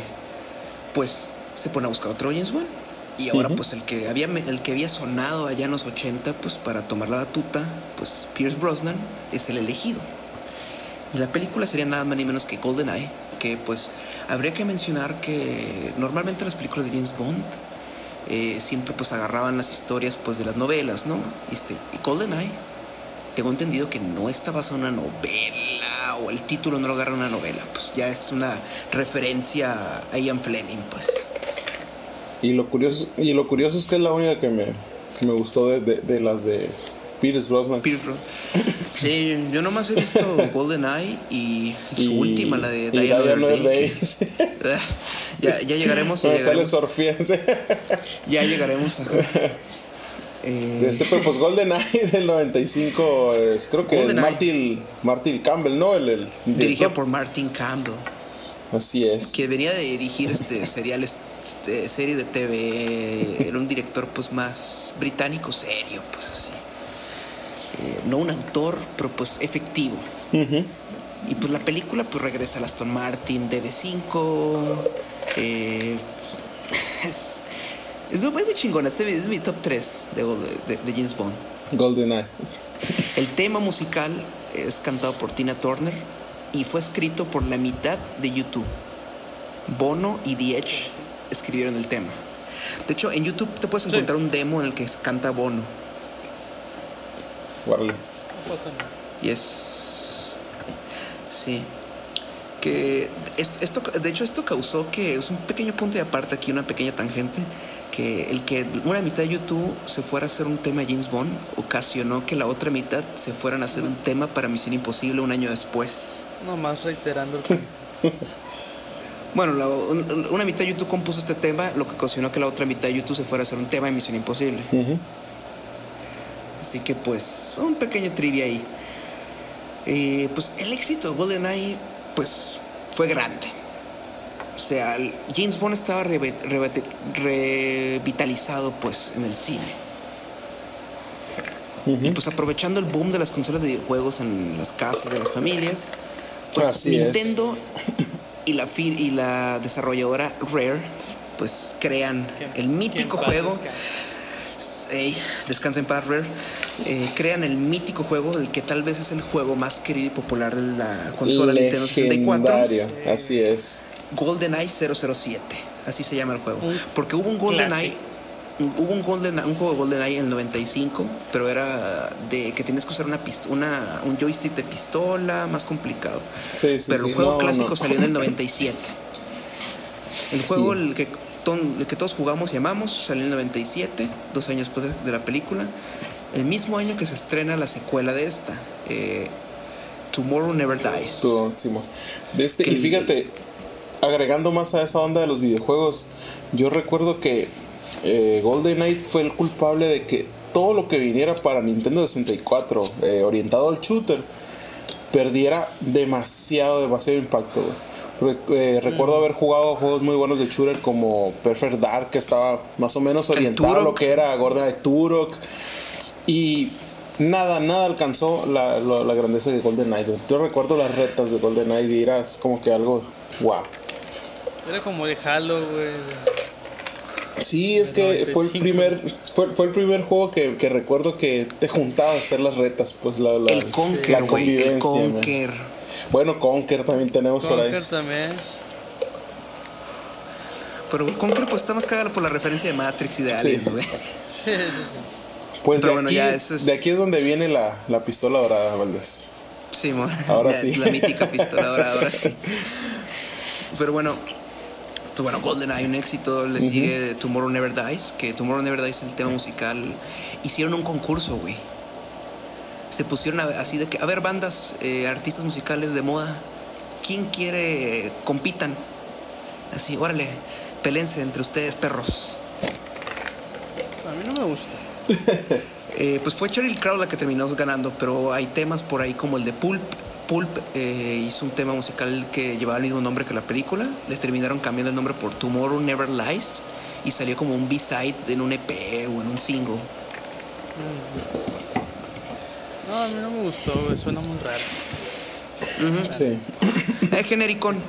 S1: pues se pone a buscar otro James Bond. Y ahora pues el que había el que había sonado allá en los 80 pues para tomar la batuta, pues Pierce Brosnan es el elegido. Y la película sería nada más ni menos que GoldenEye pues habría que mencionar que normalmente las películas de James Bond eh, siempre pues agarraban las historias pues de las novelas, ¿no? Este, y GoldenEye, tengo entendido que no está basado en una novela o el título no lo agarra una novela, pues ya es una referencia a Ian Fleming, pues.
S2: Y lo curioso, y lo curioso es que es la única que me, que me gustó de las de Pierce Brosnan.
S1: Sí, yo nomás he visto GoldenEye y, su última, la de Diana Days. ya, ya llegaremos. Ya llegaremos.
S2: Sale
S1: ya llegaremos.
S2: Eh, este fue pues GoldenEye del 95, es, creo que es Martin, Martin Campbell, ¿no? El, el
S1: Dirigido por Martin Campbell.
S2: Así es.
S1: Que venía de dirigir este seriales, este, serie de TV. Era un director pues más británico, serio, pues así. Eh, no un autor, pero pues efectivo. Y pues la película pues regresa a Aston Martin DB5. Eh, es, es muy, chingona. Este es mi top 3 de, de, James Bond.
S2: GoldenEye.
S1: El tema musical es cantado por Tina Turner y fue escrito por la mitad de YouTube. Bono y The Edge escribieron el tema. De hecho, en YouTube te puedes encontrar un demo en el que canta Bono. Y es. Sí. Que esto, de hecho, esto causó que es un pequeño punto de aparte aquí, una pequeña tangente. Que el que una mitad de YouTube se fuera a hacer un tema James Bond ocasionó que la otra mitad se fueran a hacer un tema para Misión Imposible un año después.
S3: Nomás reiterando.
S1: bueno, una mitad de YouTube compuso este tema, lo que ocasionó que la otra mitad de YouTube se fuera a hacer un tema de Misión Imposible. Así que pues un pequeño trivia ahí. Eh, pues el éxito de GoldenEye pues fue grande. O sea, James Bond estaba revitalizado pues en el cine. Y pues aprovechando el boom de las consolas de videojuegos en las casas de las familias, pues Nintendo y la, y la desarrolladora Rare pues crean el mítico juego hey, descansa en paz, eh, crean el mítico juego, el que tal vez es el juego más querido y popular de la consola Nintendo 64.
S2: Así es.
S1: GoldenEye 007, así se llama el juego. Porque hubo un GoldenEye hubo un, Golden, un juego de GoldenEye en el 95, pero era de que tienes que usar una, una un joystick de pistola, más complicado. pero el juego clásico salió en el 97. El juego el que el que todos jugamos y amamos, salió en el 97, dos años después de la película. El mismo año que se estrena la secuela de esta, eh, Tomorrow Never Dies.
S2: de este, y fíjate, agregando más a esa onda de los videojuegos, yo recuerdo que eh, Golden Knight fue el culpable de que todo lo que viniera para Nintendo 64, eh, orientado al shooter, perdiera demasiado, demasiado impacto. Eh, recuerdo haber jugado juegos muy buenos de shooter como Perfect Dark, que estaba más o menos orientado a lo que era Gorda de Turok. Y nada, nada alcanzó la, grandeza de Golden Knight. Yo recuerdo las retas de Golden Knight y era como que algo wow.
S3: Era como de Halo, güey.
S2: Sí, es que fue el primer fue, fue el primer juego que, que, recuerdo que te juntabas a hacer las retas, pues la, la
S1: el Conker, güey, el Conker.
S2: Bueno, Conker también tenemos por ahí.
S3: Conker también.
S1: Pero Conker pues está más cagado por la referencia de Matrix y de Alien, güey. Sí.
S3: sí, sí, sí.
S2: Pues de, bueno, aquí, ya es... de aquí es donde viene la, la pistola dorada, Valdés.
S1: Sí, mon.
S2: Ahora
S1: la,
S2: sí.
S1: La mítica pistola dorada, ahora sí. Pero bueno, pues bueno, GoldenEye un éxito, le uh -huh. sigue Tomorrow Never Dies, que Tomorrow Never Dies el tema musical. Hicieron un concurso, güey. Se pusieron a, así de que, a ver, bandas, eh, artistas musicales de moda, ¿quién quiere compitan? Así, órale, pelense entre ustedes, perros.
S3: A mí no me gusta.
S1: eh, pues fue Cheryl Crow la que terminó ganando, pero hay temas por ahí como el de Pulp, Pulp eh, hizo un tema musical que llevaba el mismo nombre que la película. Le terminaron cambiando el nombre por Tomorrow Never Lies y salió como un B-side en un EP o en un single.
S3: No, a mí no me gustó, güey. suena muy raro.
S1: Uh -huh.
S2: Sí.
S1: Es genericón.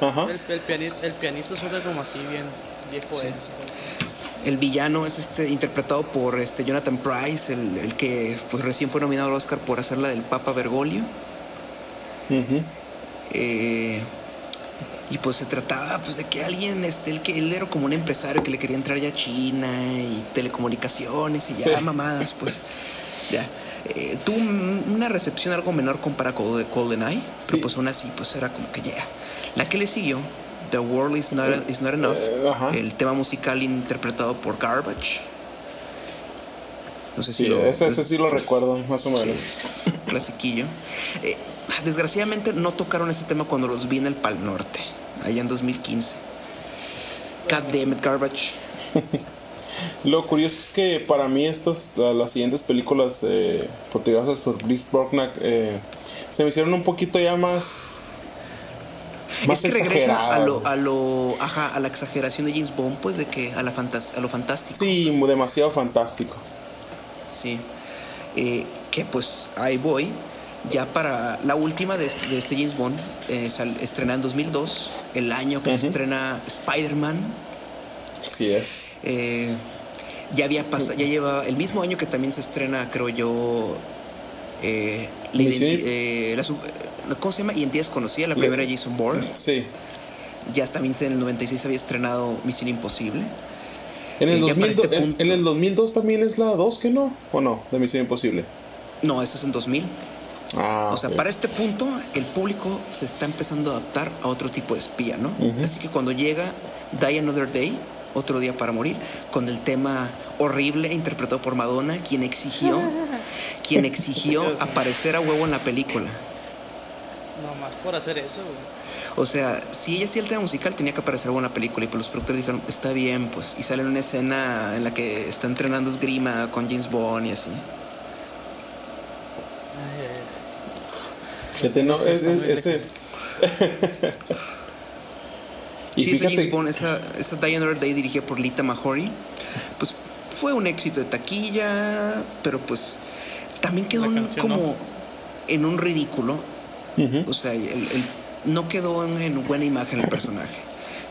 S2: Ajá.
S3: El, el, pianito, el pianito suena como así bien viejo sí. este.
S1: El villano es este interpretado por este Jonathan Price, el, el que pues recién fue nominado al Oscar por hacer la del Papa Bergoglio.
S2: Uh -huh.
S1: eh, y pues se trataba pues de que alguien, este, el que él era como un empresario que le quería entrar ya a China y telecomunicaciones y ya sí. mamadas, pues ya. Eh, tuvo una recepción algo menor comparada con de GoldenEye, sí. pero pues aún así pues era como que ya. La que le siguió, The World Is Not, is not Enough,
S2: uh,
S1: el tema musical interpretado por Garbage.
S2: No sé si sí, lo, ese, ese sí lo pues, recuerdo, más o menos.
S1: Sí, clasiquillo. Eh, desgraciadamente no tocaron ese tema cuando los vi en el Pal Norte, allá en 2015. God damn it, Garbage.
S2: Lo curioso es que para mí estas, las siguientes películas eh, protagonizadas por Bliss Borknack eh, se me hicieron un poquito ya más...
S1: Más es que regresa a lo, a lo, ajá, a la exageración de James Bond, pues de que a la fantas a lo fantástico.
S2: Sí, demasiado fantástico.
S1: Sí. Eh, que pues ahí voy. Ya para la última de este, de este James Bond, eh, estrena en 2002, el año que uh -huh. se estrena Spider-Man.
S2: Así es.
S1: Eh, ya había pasado, ya lleva el mismo año que también se estrena, creo yo, eh, la, eh, la, ¿cómo se llama? Identidad desconocida, la primera Jason Bourne.
S2: Sí.
S1: Ya también en el 96 había estrenado Misión Imposible.
S2: En el, 2002, este punto, en, en el 2002 también es la 2, ¿que no? ¿O no? De Misión Imposible.
S1: No, eso es en 2000.
S2: Ah,
S1: o sea,
S2: okay.
S1: para este punto el público se está empezando a adaptar a otro tipo de espía, ¿no? Uh -huh. Así que cuando llega Die Another Day, otro día para morir, con el tema horrible interpretado por Madonna, quien exigió, quien exigió aparecer a huevo en la película.
S3: No más por hacer eso, güey.
S1: O sea, si ella hacía el tema musical, tenía que aparecer en la película. Y pues los productores dijeron, está bien, pues. Y sale en una escena en la que está entrenando esgrima con James Bond y así.
S2: Fíjate, no, es, es, ese.
S1: y sí, fíjate... James Bond, esa, esa Another Day dirigida por Lita Mahori, pues fue un éxito de taquilla, pero pues también quedó un, como ¿no? en un ridículo. Uh -huh. O sea, el, el, no quedó en, en, buena imagen el personaje.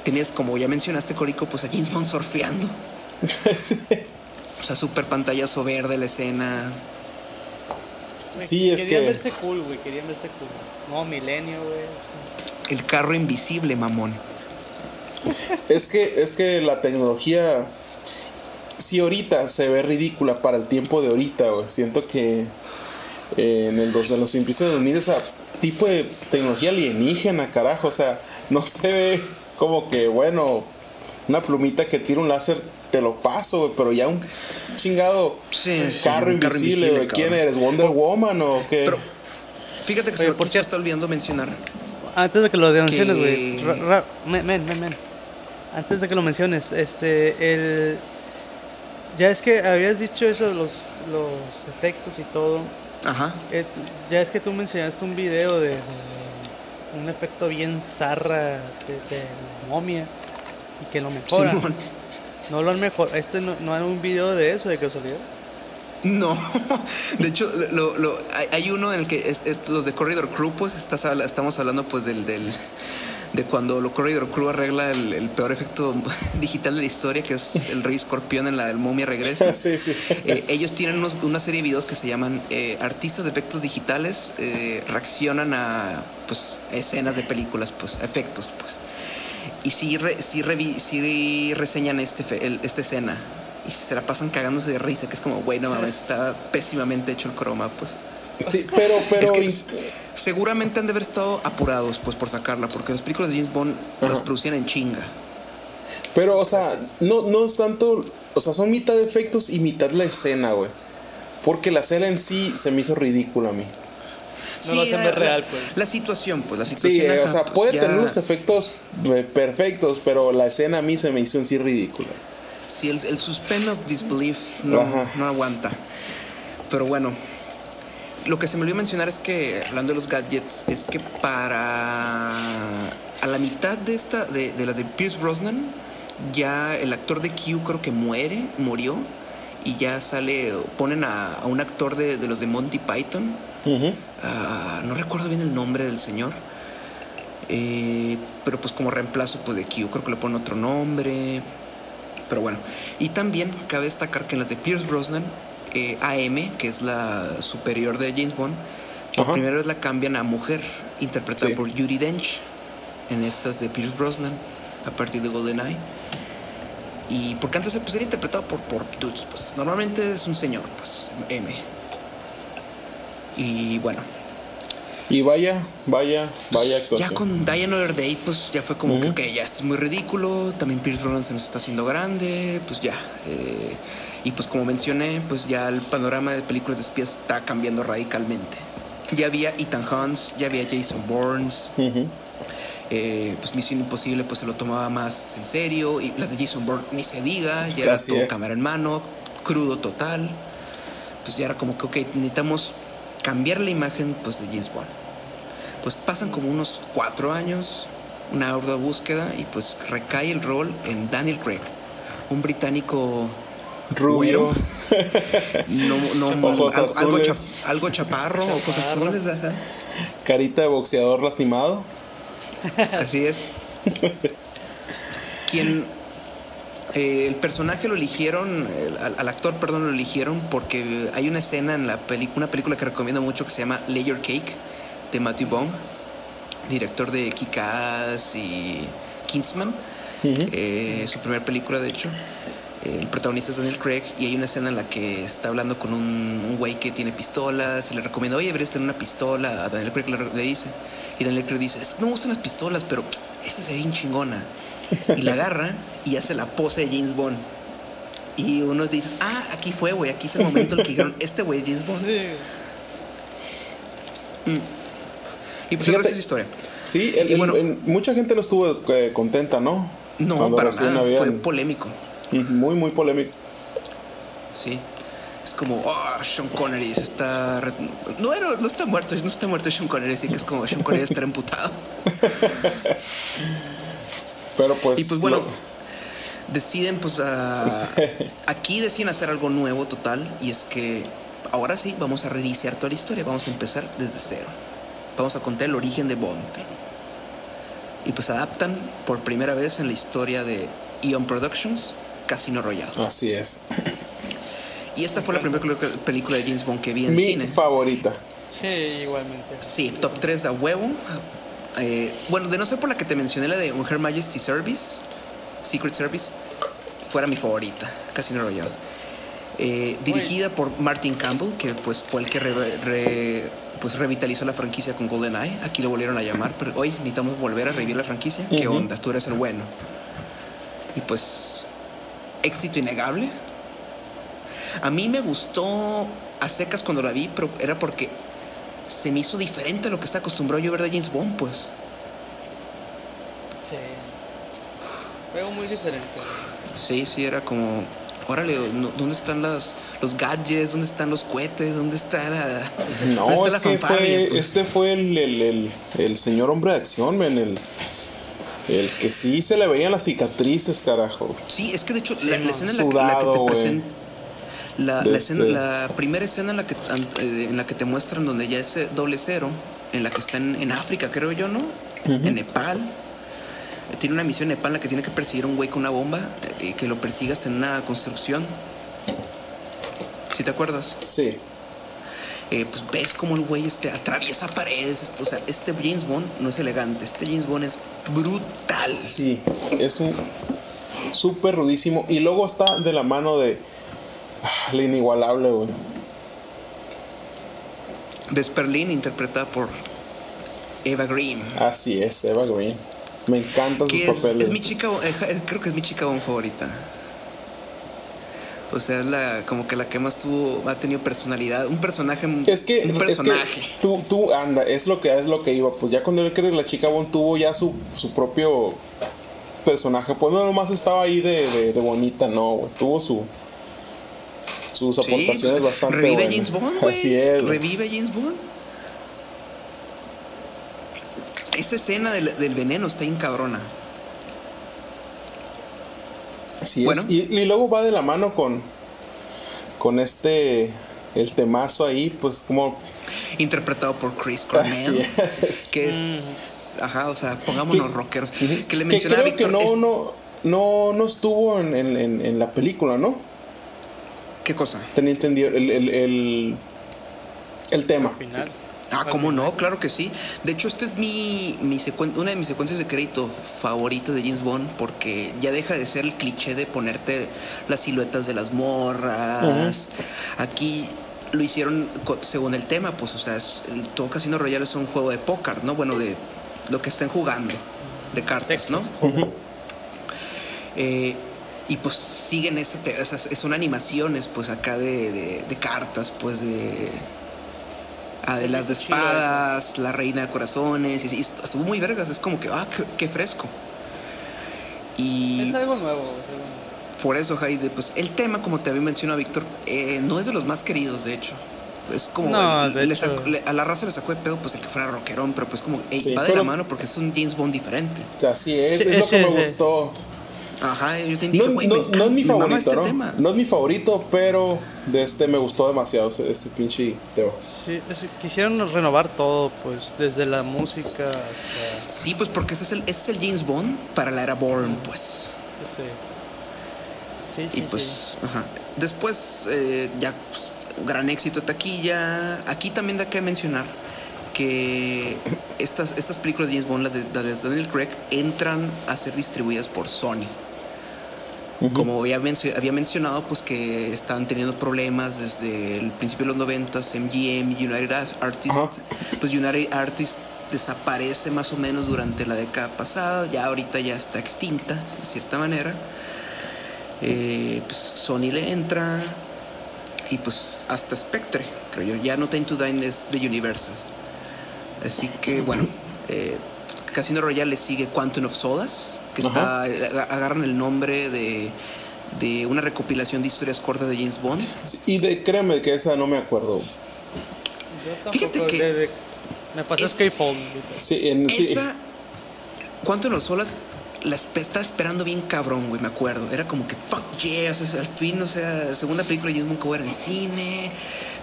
S1: Tenías, como ya mencionaste, Corico, pues a James Bond surfeando. o sea, super pantallazo verde la escena.
S2: Sí, es
S3: querían
S2: que...
S3: verse cool, güey. Querían verse cool. No, milenio, güey.
S1: El carro invisible, mamón.
S2: Es que, es que la tecnología. Si ahorita se ve ridícula para el tiempo de ahorita, güey. Siento que eh, en, el, en los principios de 2000, o sea, tipo de tecnología alienígena, carajo. O sea, no se ve como que, bueno, una plumita que tira un láser te lo paso, güey, pero ya un chingado
S1: sí,
S2: carro,
S1: sí,
S2: invisible, carro invisible, güey. ¿Quién eres? ¿Wonder Woman o qué?
S1: Pero, fíjate que Oye, se, por está olvidando mencionar.
S3: Antes de que lo menciones, güey. Men, men, men. Antes de que lo menciones, este, el. Ya es que habías dicho eso de los, los efectos y todo.
S1: Ajá.
S3: Eh, ya es que tú mencionaste un video de, de un efecto bien zarra de, de momia y que lo mejora. Simón. No lo han mejor. ¿Este no, no hay un video de eso, de casualidad?
S1: No, de hecho, lo, lo, hay, hay, uno en el que es, es, los de Corridor Crew, pues estás, estamos hablando pues del, del, de cuando lo Corridor Crew arregla el, peor efecto digital de la historia, que es el rey escorpión en la del momia regresa.
S2: sí, sí.
S1: Eh, ellos tienen una serie de videos que se llaman eh, Artistas de Efectos Digitales eh, reaccionan a pues, escenas de películas, pues, efectos, pues. Y sí, sí, reseñan este, esta escena. Y se la pasan cagándose de risa, que es como, güey, no mames, está pésimamente hecho el croma, pues.
S2: Sí, pero, pero.
S1: seguramente han de haber estado apurados, pues, por sacarla, porque las películas de James Bond las producían en chinga.
S2: Pero, o sea, no, no es tanto. O sea, son mitad de efectos y mitad la escena, güey. Porque la escena en sí se me hizo ridícula a mí.
S3: No lo hacen real, pues.
S1: La situación, pues, la situación.
S2: Sí, o sea, pues, puede tener los efectos eh, perfectos, pero la escena a mí se me hizo en sí ridícula.
S1: Sí, el, el suspend of disbelief no, no aguanta. Pero bueno, lo que se me olvidó mencionar es que, hablando de los gadgets, es que para. A la mitad de esta, de, las de Pierce Brosnan, ya el actor de Q creo que muere, murió, y ya sale, ponen a, un actor de, los de Monty Python. Ah, no recuerdo bien el nombre del señor. Eh, pero pues como reemplazo pues de Q, creo que le ponen otro nombre. Pero bueno. Y también cabe destacar que en las de Pierce Brosnan eh, AM, que es la superior de James Bond, por primera vez la cambian a mujer, interpretada por Judy Dench en estas de Pierce Brosnan, a partir de GoldenEye. Y porque antes pues, era interpretado por, por dudes, pues normalmente es un señor, pues M. Y bueno.
S2: Y vaya, vaya, vaya actuación.
S1: Ya con Diane Day, pues ya fue como que, ok, ya esto es muy ridículo. También Pierce Brosnan se nos está haciendo grande, pues ya. Eh, y pues como mencioné, pues ya el panorama de películas de espías está cambiando radicalmente. Ya había Ethan Hunt, ya había Jason Bourne. Eh, pues Misión Imposible pues se lo tomaba más en serio. Y las de Jason Bourne ni se diga, ya era todo cámara en mano, crudo total. Pues ya era como que, ok, necesitamos cambiar la imagen pues de James Bond. Pues pasan como unos cuatro años, una horda búsqueda y pues recae el rol en Daniel Craig, un británico
S2: rubio.
S1: no, no, algo, algo, chaparro o cosas azules.
S2: Carita de boxeador lastimado.
S1: Así es. Quien eh, el personaje lo eligieron, al, actor, perdón, lo eligieron porque hay una escena en la película, una película que recomiendo mucho que se llama Layer Cake de Matthew Bond, director de Kick-Ass y Kingsman, eh, su primera película de hecho el protagonista es Daniel Craig y hay una escena en la que está hablando con un, güey que tiene pistolas y le recomienda, oye, deberías tener una pistola. A Daniel Craig le, dice. Y Daniel Craig dice, es que no me gustan las pistolas, pero esa se ve bien chingona. Y la agarra y hace la pose de James Bond. Y uno dice, ah, aquí fue, güey, aquí es el momento en el que dijeron, este güey es James Bond. Sí. Mm. Y pues esa historia.
S2: Sí, bueno, mucha gente no estuvo eh, contenta, ¿no?
S1: No, para nada, fue polémico.
S2: Muy, muy polémico.
S1: Sí. Es como, oh, Sean Connery se está. No, no está muerto, no está muerto Sean Connery, así que es como Sean Connery está emputado.
S2: Pero pues.
S1: Y pues bueno, deciden, pues. aquí deciden hacer algo nuevo total, y es que ahora sí vamos a reiniciar toda la historia, vamos a empezar desde cero. Vamos a contar el origen de Bond. Y pues adaptan por primera vez en la historia de Eon Productions Casino Royale.
S2: Así es.
S1: Y esta fue la primera película de James Bond que vi en Mi cine.
S2: Mi favorita.
S3: Sí, igualmente.
S1: Sí, top 3 de huevo. Eh, bueno, de no ser por la que te mencioné, la de Her Majesty Service, Secret Service, fuera mi favorita, Casino Royale. Eh, dirigida por Martin Campbell, que pues fue el que pues revitalizó la franquicia con GoldenEye. Aquí lo volvieron a llamar, pero hoy necesitamos volver a revivir la franquicia. ¿Qué onda? Tú eres el bueno. Y pues éxito innegable. A mí me gustó a secas cuando la vi, pero era porque se me hizo diferente a lo que está acostumbrado yo ver de James Bond, pues.
S3: Sí. Fue muy diferente.
S1: Sí, sí, era como. Órale, ¿dónde están las, los gadgets? ¿Dónde están los cohetes? ¿Dónde está la.?
S2: No, es que fue, pues? este fue el, el, el, señor hombre de acción, en el el que sí se le veían las cicatrices, carajo.
S1: Sí, es que de hecho, la, escena en la, que, te presentan. La, este la, primera escena en la, que, eh, en la que te muestran donde ya es doble cero, en la que está en, África, creo yo, ¿no? En Nepal. tiene una misión en la que tiene que perseguir a un güey con una bomba, y eh, que lo persiga hasta en una construcción. ¿Sí te acuerdas?
S2: Sí.
S1: Eh, pues ves como el güey este, atraviesa paredes. o sea, este James Bond no es elegante, este James Bond es brutal.
S2: Sí, es un súper rudísimo. Y luego está de la mano de ah, la inigualable, güey.
S1: Vesperlin, interpretada por Eva Green.
S2: Así es, Eva Green. Me encantan sus
S1: es,
S2: papeles.
S1: Es mi chica, eh, creo que es mi chica favorita. O sea, es la, como que la que más tuvo, ha tenido personalidad. Un personaje.
S2: Es que.
S1: Un personaje.
S2: tú, tú, anda, es lo que es lo que iba. Pues ya cuando él cree que la chica Bond tuvo ya su, su propio personaje. Pues no nomás estaba ahí de, de, bonita, no, güey. Tuvo su. Sus aportaciones pues, bastante.
S1: Revive James Bond, güey. Así es. Revive James Bond. Esa escena del, del veneno está cabrona
S2: bueno. Y, luego va de la mano con, con este, el temazo ahí, pues como...
S1: Interpretado por Chris Cornell. Que es... Ajá, o sea, pongámonos rockeros. Que le mencionaba
S2: que creo que no, no, no, no estuvo en, en, en, la película, ¿no?
S1: ¿Qué cosa?
S2: Tenía entendido el, el, el, el tema.
S3: final.
S1: Ah, ¿cómo no? Claro que sí. De hecho, esta es mi, mi una de mis secuencias de crédito favoritas de James Bond porque ya deja de ser el cliché de ponerte las siluetas de las morras. Aquí lo hicieron según el tema, pues, o sea, todo Casino Royale es un juego de póker, ¿no? Bueno, de lo que estén jugando, de cartas, ¿no? Eh, y pues siguen ese, o sea, son animaciones, pues, acá de, de cartas, pues, de Ah, de las de espadas, la reina de corazones, y, estuvo muy vergas, es como que, ah, qué, fresco.
S3: Y es algo nuevo.
S1: Por eso, Jaide, pues el tema, como te había mencionado Víctor, eh, no es de los más queridos, de hecho. Es como a la raza le sacó de pedo pues el que fuera rockerón, pero pues como va de la mano porque es un James Bond diferente.
S2: Así es, es lo que me gustó.
S1: Ajá, yo te dije,
S2: no, no, es mi favorito, este ¿no? No es mi favorito, pero de este me gustó demasiado ese, ese pinche tema.
S3: Sí, quisieron renovar todo, pues, desde la música hasta...
S1: Sí, pues porque ese es el, ese es el James Bond para la era Bourne, pues.
S3: Sí. Sí,
S1: sí, y pues, ajá. Después, eh, ya, pues, gran éxito de taquilla. Aquí también da que mencionar que estas, estas películas de James Bond, las de, las de Daniel Craig, entran a ser distribuidas por Sony. Como había, había, mencionado, pues que estaban teniendo problemas desde el principio de los 90 MGM, United Artists. Pues United Artists desaparece más o menos durante la década pasada, ya ahorita ya está extinta, de cierta manera. Eh, pues Sony le entra y pues hasta Spectre, creo yo. Ya No Time to Dine es de Universal. Así que bueno, eh, Casino Royale le sigue Quantum of Sodas, que está, agarran el nombre de, de, una recopilación de historias cortas de James Bond.
S2: Y de, créeme que esa no me acuerdo.
S1: Fíjate que...
S3: me pasó Skyfall.
S2: Sí, en,
S1: esa... Quantum of Sodas la estaba esperando bien cabrón, güey, me acuerdo. Era como que, fuck yeah, o sea, al fin, o sea, segunda película de James Bond que voy a ver en el cine.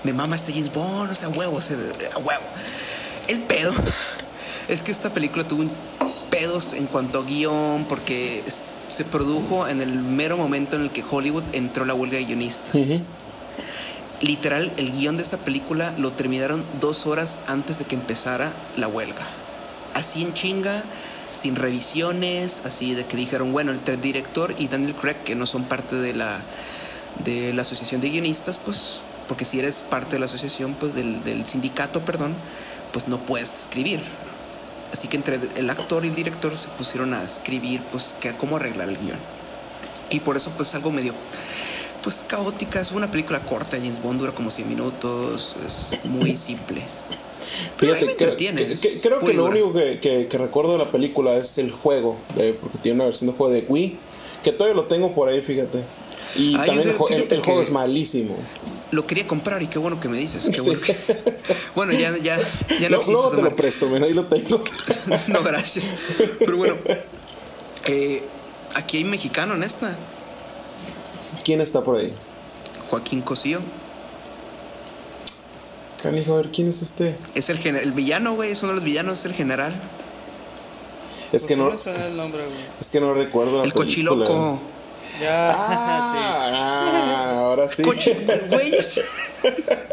S1: Me mama este James Bond, o sea, huevo, o sea, huevo. El pedo es que esta película tuvo pedos en cuanto a guion porque se produjo en el mero momento en el que Hollywood entró la huelga de guionistas. Literal, el guion de esta película lo terminaron dos horas antes de que empezara la huelga. Así en chinga, sin revisiones, así de que dijeron, bueno, el director y Daniel Craig, que no son parte de la, de la asociación de guionistas, pues, porque si eres parte de la asociación, pues del, del sindicato, perdón, pues no puedes escribir. Así que entre el actor y el director se pusieron a escribir pues que, cómo arreglar el guion. Y por eso pues algo medio pues caótica, es una película corta, James Bond dura como 100 minutos, es muy simple.
S2: Fíjate, creo, que, creo que lo único que, recuerdo de la película es el juego, porque tiene una versión de juego de Wii, que todavía lo tengo por ahí, fíjate. Y también el, juego es malísimo
S1: lo quería comprar y qué bueno que me dices. bueno. ya, ya, ya
S2: no, existe. No, te lo presto, ahí lo tengo.
S1: no, gracias. Pero bueno, eh, aquí hay mexicano en esta.
S2: ¿Quién está por ahí?
S1: Joaquín Cosío.
S2: Canijo, a ver, ¿quién es este?
S1: Es el, el villano, güey, es uno de los villanos, es el general.
S2: Es que no.
S3: el nombre, güey?
S2: Es que no recuerdo la
S1: El cochiloco.
S3: Ya.
S2: Ah, ahora sí.
S1: Cochi, güeyes.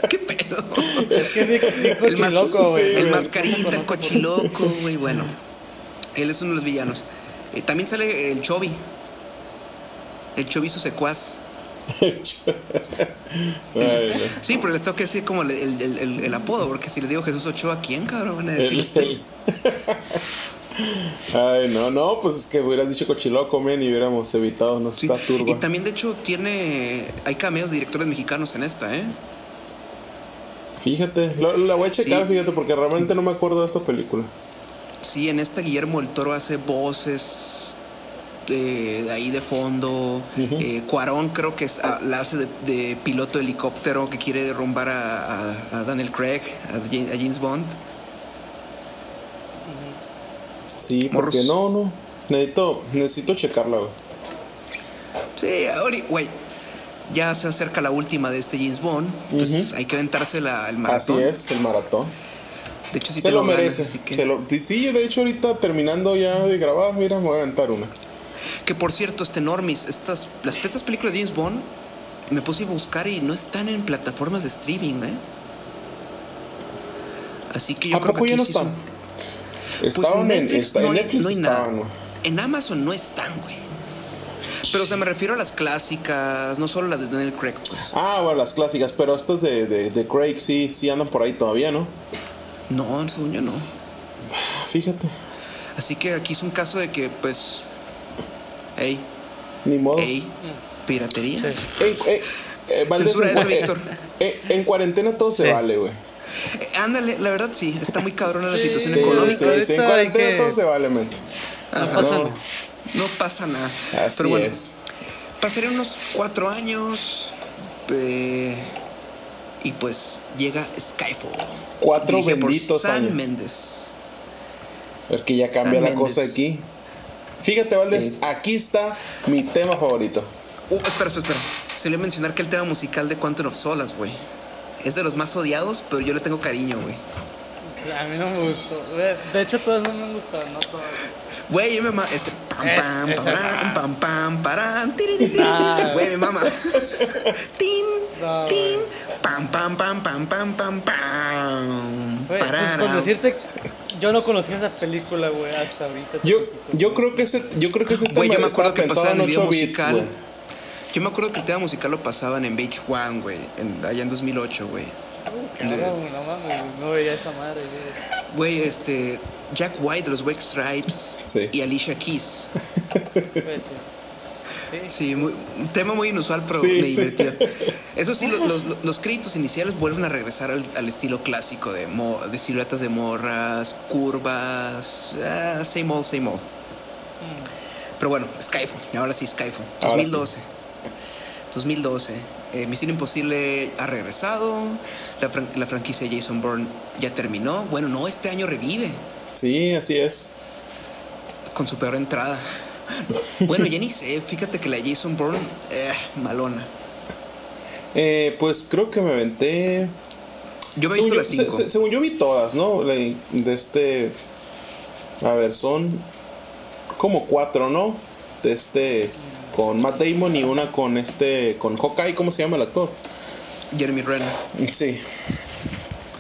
S1: ¿Qué pedo?
S3: Es que
S1: El, mas-
S3: cochiloco, güey.
S1: el mascarita, el cochiloco, güey. Bueno, él es uno de los villanos. Eh, también sale el Chobi. El Chobi su secuaz. Sí, pero les tengo que decir como el, el- el- el- el apodo, porque si les digo Jesús Ochoa, ¿quién cabrón van a decir usted?
S2: Ay, no, no, pues es que hubieras dicho cochiloco, men, y hubiéramos evitado, no
S1: Sí,
S2: está turba.
S1: Y también, de hecho, tiene. Hay cameos de directores mexicanos en esta, ¿eh?
S2: Fíjate, la voy a checar,
S1: Sí.
S2: fíjate, porque realmente no me acuerdo de esta película.
S1: Sí, en esta Guillermo del Toro hace voces eh, de ahí de fondo. Eh, Cuarón creo que es- ah, la hace de, de piloto de helicóptero que quiere derrumbar a, a- a Daniel Craig, a James Bond.
S2: Sí,
S1: Morros.
S2: porque no, no. Necesito, necesito checarla, güey.
S1: Sí, ahorita, güey. Ya se acerca la última de este James Bond. Entonces hay que aventarse la, el maratón.
S2: Así es, el maratón.
S1: De hecho, sí
S2: se
S1: tengo
S2: lo
S1: ganas,
S2: merece.
S1: así que-
S2: se lo- sí, de hecho, ahorita terminando ya de grabar, mira, me voy a aventar una.
S1: Que por cierto, este Normis, estas, las estas películas de James Bond, me puse a buscar y no están en plataformas de streaming, ¿eh? Así que yo
S2: ¿A
S1: creo
S2: poco
S1: que
S2: ya
S1: aquí
S2: no
S1: sí
S2: están?
S1: son- Pues
S2: Estaban
S1: en Netflix,
S2: está-
S1: no,
S2: en
S1: hay,
S2: Netflix
S1: no hay nada.
S2: estaban.
S1: En Amazon no están, güey. Pero o sea, me refiero a las clásicas, no solo las de Daniel Craig, pues.
S2: Ah, bueno, las clásicas, pero estas de, de, de Craig sí, sí andan por ahí todavía, ¿no?
S1: No, según yo no.
S2: Fíjate,
S1: Así que aquí es un caso de que, pues. Ey,
S2: ni modo.
S1: ey, piratería.
S3: Sí.
S2: Ey, ey, eh,
S1: Censura
S2: en,
S1: eso, Víctor.
S2: eh, en cuarentena todo se vale, güey.
S1: Eh, ándale, la verdad sí, está muy cabrona la
S3: Sí,
S1: situación
S2: Sí,
S1: económica.
S2: sí, sí, en cuarentena
S3: que-
S2: todo se vale, men.
S3: No pasa
S2: No.
S3: nada.
S1: No pasa nada.
S2: Así
S1: Pero bueno,
S2: es.
S1: pasarían unos cuatro años. eh, y pues llega Skyfall.
S2: Cuatro benditos
S1: Sam
S2: años.
S1: Méndez.
S2: A ver que ya cambia la cosa aquí. Fíjate, Valdés,
S1: Eh.
S2: aquí está mi tema favorito.
S1: Uh, espera, espera, espera. Se le mencionar que el tema musical de Quantum of Solas, güey. Es de los más odiados, pero yo le tengo cariño, güey.
S3: A mí no me gustó. De hecho, todas no me han gustado, no todas.
S1: Güey, me mama. Ese pam,
S3: Es-
S1: pam,
S3: ese-
S1: pam, pam, pam, param, tiri, tiri, tiri,
S3: Ah.
S1: Güey, me mama. Tin,
S3: No,
S1: tin, pam, pam, pam, pam, pam, pam, pam.
S3: Güey, pues con decirte, yo no conocía esa película, güey, hasta ahorita.
S2: Yo, yo creo que ese, yo creo que ese
S1: Güey, yo me acuerdo que pasaba en el video
S2: 8 bits,
S1: musical.
S2: güey.
S1: Yo me acuerdo que el tema musical lo pasaban en Beach One, güey. en- Allá en 2008, güey.
S3: Cabrón, no mames, no veía esa madre, güey.
S1: Güey, este. Jack White los Wake Stripes
S2: Sí.
S1: y Alicia Keys.
S3: Pues, sí. Sí.
S1: Sí, muy- un tema muy inusual, pero
S2: Sí,
S1: me
S2: sí.
S1: divertió. Eso sí, lo- los, los créditos iniciales vuelven a regresar al, al estilo clásico de, mo- de siluetas de morras, curvas, ah, same old, same old. Pero bueno, Skyfall, ahora sí, Skyfall,
S2: Ahora
S1: 2012. 2012. Eh, Misión Imposible ha regresado, la, fran- la franquicia de Jason Bourne ya terminó. Bueno, no, este año revive
S2: Sí, así es.
S1: con su peor entrada. Bueno, ya ni sé, fíjate que la Jason Bourne, eh, malona.
S2: Eh, pues creo que me aventé.
S1: Yo me he visto las
S2: se-
S1: 5.
S2: se- según yo vi todas, ¿no? De este. A ver, son como cuatro, ¿no? De este. Con Matt Damon y una con este. Con Hawkeye, ¿cómo se llama el actor?
S1: Jeremy Renner.
S2: Sí.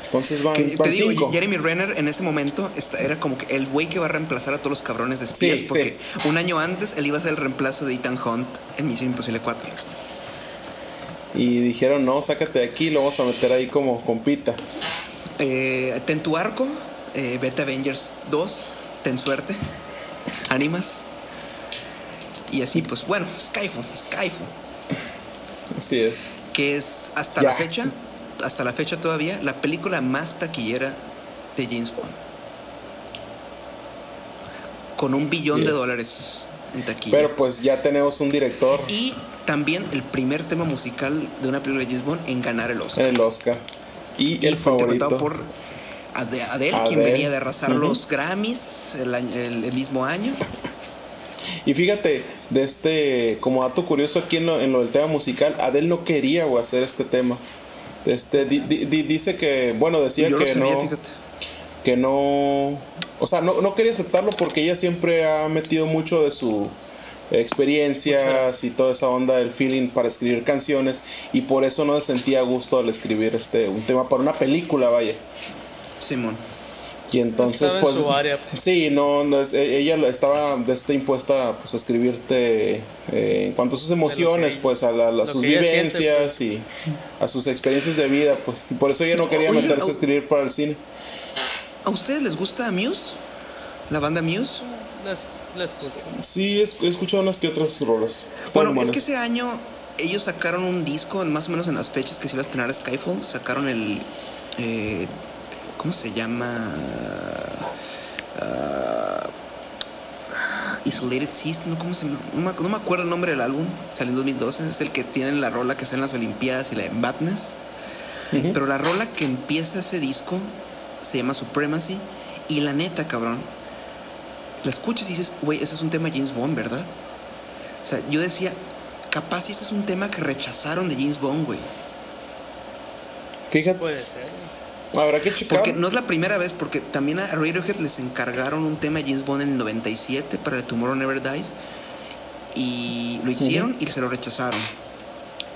S2: Entonces van,
S1: Que te
S2: van
S1: digo,
S2: cinco.
S1: Jeremy Renner en ese momento era como que el güey que va a reemplazar a todos los cabrones de espías.
S2: Sí,
S1: porque un año antes él iba a ser el reemplazo de Ethan Hunt en Misión Imposible 4.
S2: Y dijeron, no, sácate de aquí, lo vamos a meter ahí como compita.
S1: Eh, ten tu arco, eh, vete Avengers 2, ten suerte, ánimas. Y así, pues bueno, Skyfall, Skyfall,
S2: Así es.
S1: que es hasta la fecha, hasta la fecha todavía, la película más taquillera de James Bond. Con un billón de
S2: es.
S1: dólares en taquilla.
S2: Pero pues ya tenemos un director
S1: y también el primer tema musical de una película de James Bond en ganar el Oscar.
S2: el Oscar. Y,
S1: Y
S2: el
S1: fue
S2: favorito.
S1: por Ade- Adele, quien venía de arrasar los Grammys el, año- el- el mismo año.
S2: Y fíjate, de este, como dato curioso aquí en lo, en lo del tema musical, Adele no quería hacer este tema. Este, di- di- di- dice que, bueno, decía
S1: Yo
S2: que
S1: sabía,
S2: no,
S1: fíjate.
S2: que no, o sea, no, no quería aceptarlo porque ella siempre ha metido mucho de su experiencias y toda esa onda del feeling para escribir canciones y por eso no se sentía gusto al escribir este un tema para una película, vaya.
S1: Simón.
S2: Y entonces, pues. Sí, no, no es, e, ella estaba este, impuesta pues, a escribirte eh, en cuanto a sus emociones, pues a, la, sus vivencias pues. y a sus experiencias de vida, pues. Y por eso ella no quería meterse a escribir para el cine.
S1: ¿A ustedes les gusta Muse? ¿La banda Muse?
S3: La escucho.
S2: Sí, he escuchado unas que otras rolas.
S1: bueno, es que ese año ellos sacaron un disco, más o menos en las fechas que se iba a estrenar Skyfall, sacaron el. Eh, ¿Cómo se llama? Uh, Isolated System, ¿cómo se no, me, acuerdo el nombre del álbum, salió en 2012, es el que tiene la rola que está en las Olimpiadas y la de Madness. Pero la rola que empieza ese disco se llama Supremacy y la neta, cabrón, la escuchas y dices, güey, eso es un tema de James Bond, ¿verdad? O sea, yo decía, capaz ese es un tema que rechazaron de James Bond, güey.
S2: Fíjate.
S3: Puede ser.
S2: Habrá que checar.
S1: Porque no es la primera vez, porque también a Radiohead les encargaron un tema de James Bond en el 97 para The Tomorrow Never Dies. Y lo hicieron y se lo rechazaron.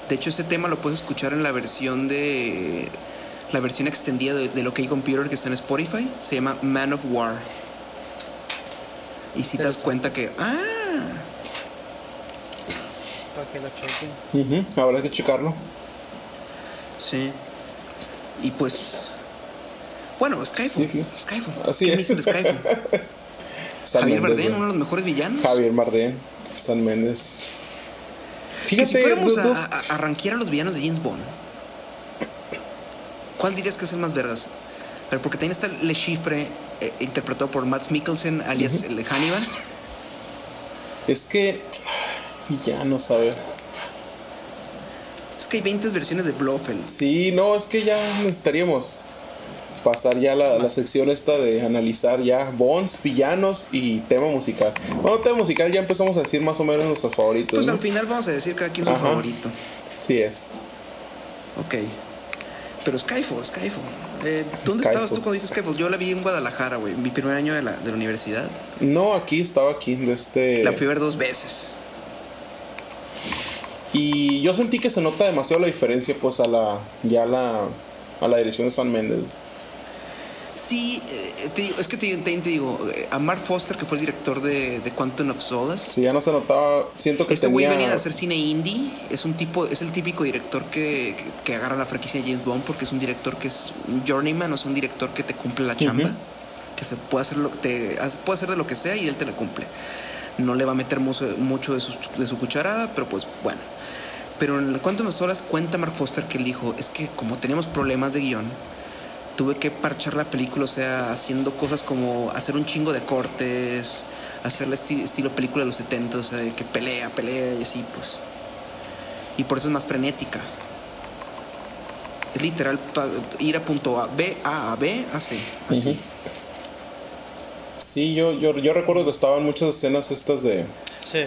S1: De hecho, ese tema lo puedes escuchar en la versión de. La versión extendida de, de OK Computer que está en Spotify. Se llama Man of War. Y si te das cuenta que, ah.
S3: Para que lo chequen.
S2: Habrá que checarlo.
S1: Sí. Y pues. Bueno, Skyfall. Skyfall.
S2: Así
S1: ¿Qué
S2: es.
S1: de Skyfall? Javier Bardem, uno de los mejores villanos.
S2: Javier Bardem, San Méndez.
S1: Fíjate, que si fuéramos a, a, a, rankear a los villanos de James Bond, ¿cuál dirías que es el más vergas? Pero porque también está Le Chiffre, eh, interpretado por Matt Mikkelsen, alias el de Hannibal.
S2: Es que. Ya no sabe.
S1: Es que hay 20 versiones de Blofeld.
S2: Sí, no, es que ya necesitaríamos pasar ya la, la, sección esta de analizar ya Bonds, villanos y tema musical. Bueno, tema musical ya empezamos a decir más o menos nuestros favoritos.
S1: Pues al final vamos a decir cada quien su favorito.
S2: Sí es.
S1: Ok. Pero Skyfall, Skyfall. Eh, ¿Dónde estabas tú cuando dices Skyfall? Yo la vi en Guadalajara, güey. Mi primer año de la, de la universidad.
S2: No, aquí, estaba aquí. De este...
S1: La fui a ver dos veces.
S2: Y yo sentí que se nota demasiado la diferencia, pues, a la. Ya a la. A la dirección de San Méndez.
S1: Sí, eh, te, es que te, te, digo, eh, a Mark Foster, que fue el director de, de Quantum of Solace.
S2: Sí, ya no se notaba. Siento que
S1: Ese güey venía de hacer cine indie. Es un tipo, es el típico director que, que, que, agarra la franquicia de James Bond porque es un director que es un journeyman, o es un director que te cumple la chamba. Uh -huh. Que se puede hacer, lo, te, puede hacer de lo que sea y él te la cumple. No le va a meter mucho, mucho de, su, de su cucharada, pero pues bueno. Pero en Quantum of Solace cuenta Mark Foster que él dijo: Es que como tenemos problemas de guion tuve que parchar la película, o sea, haciendo cosas como hacer un chingo de cortes, hacerla esti estilo película de los 70, o sea, de que pelea, pelea y así, pues. Y por eso es más frenética. Es literal ir a punto A, B, A, a B, a C, así. Uh -huh.
S2: Sí, yo, yo, yo recuerdo que estaban muchas escenas estas de...
S3: Sí.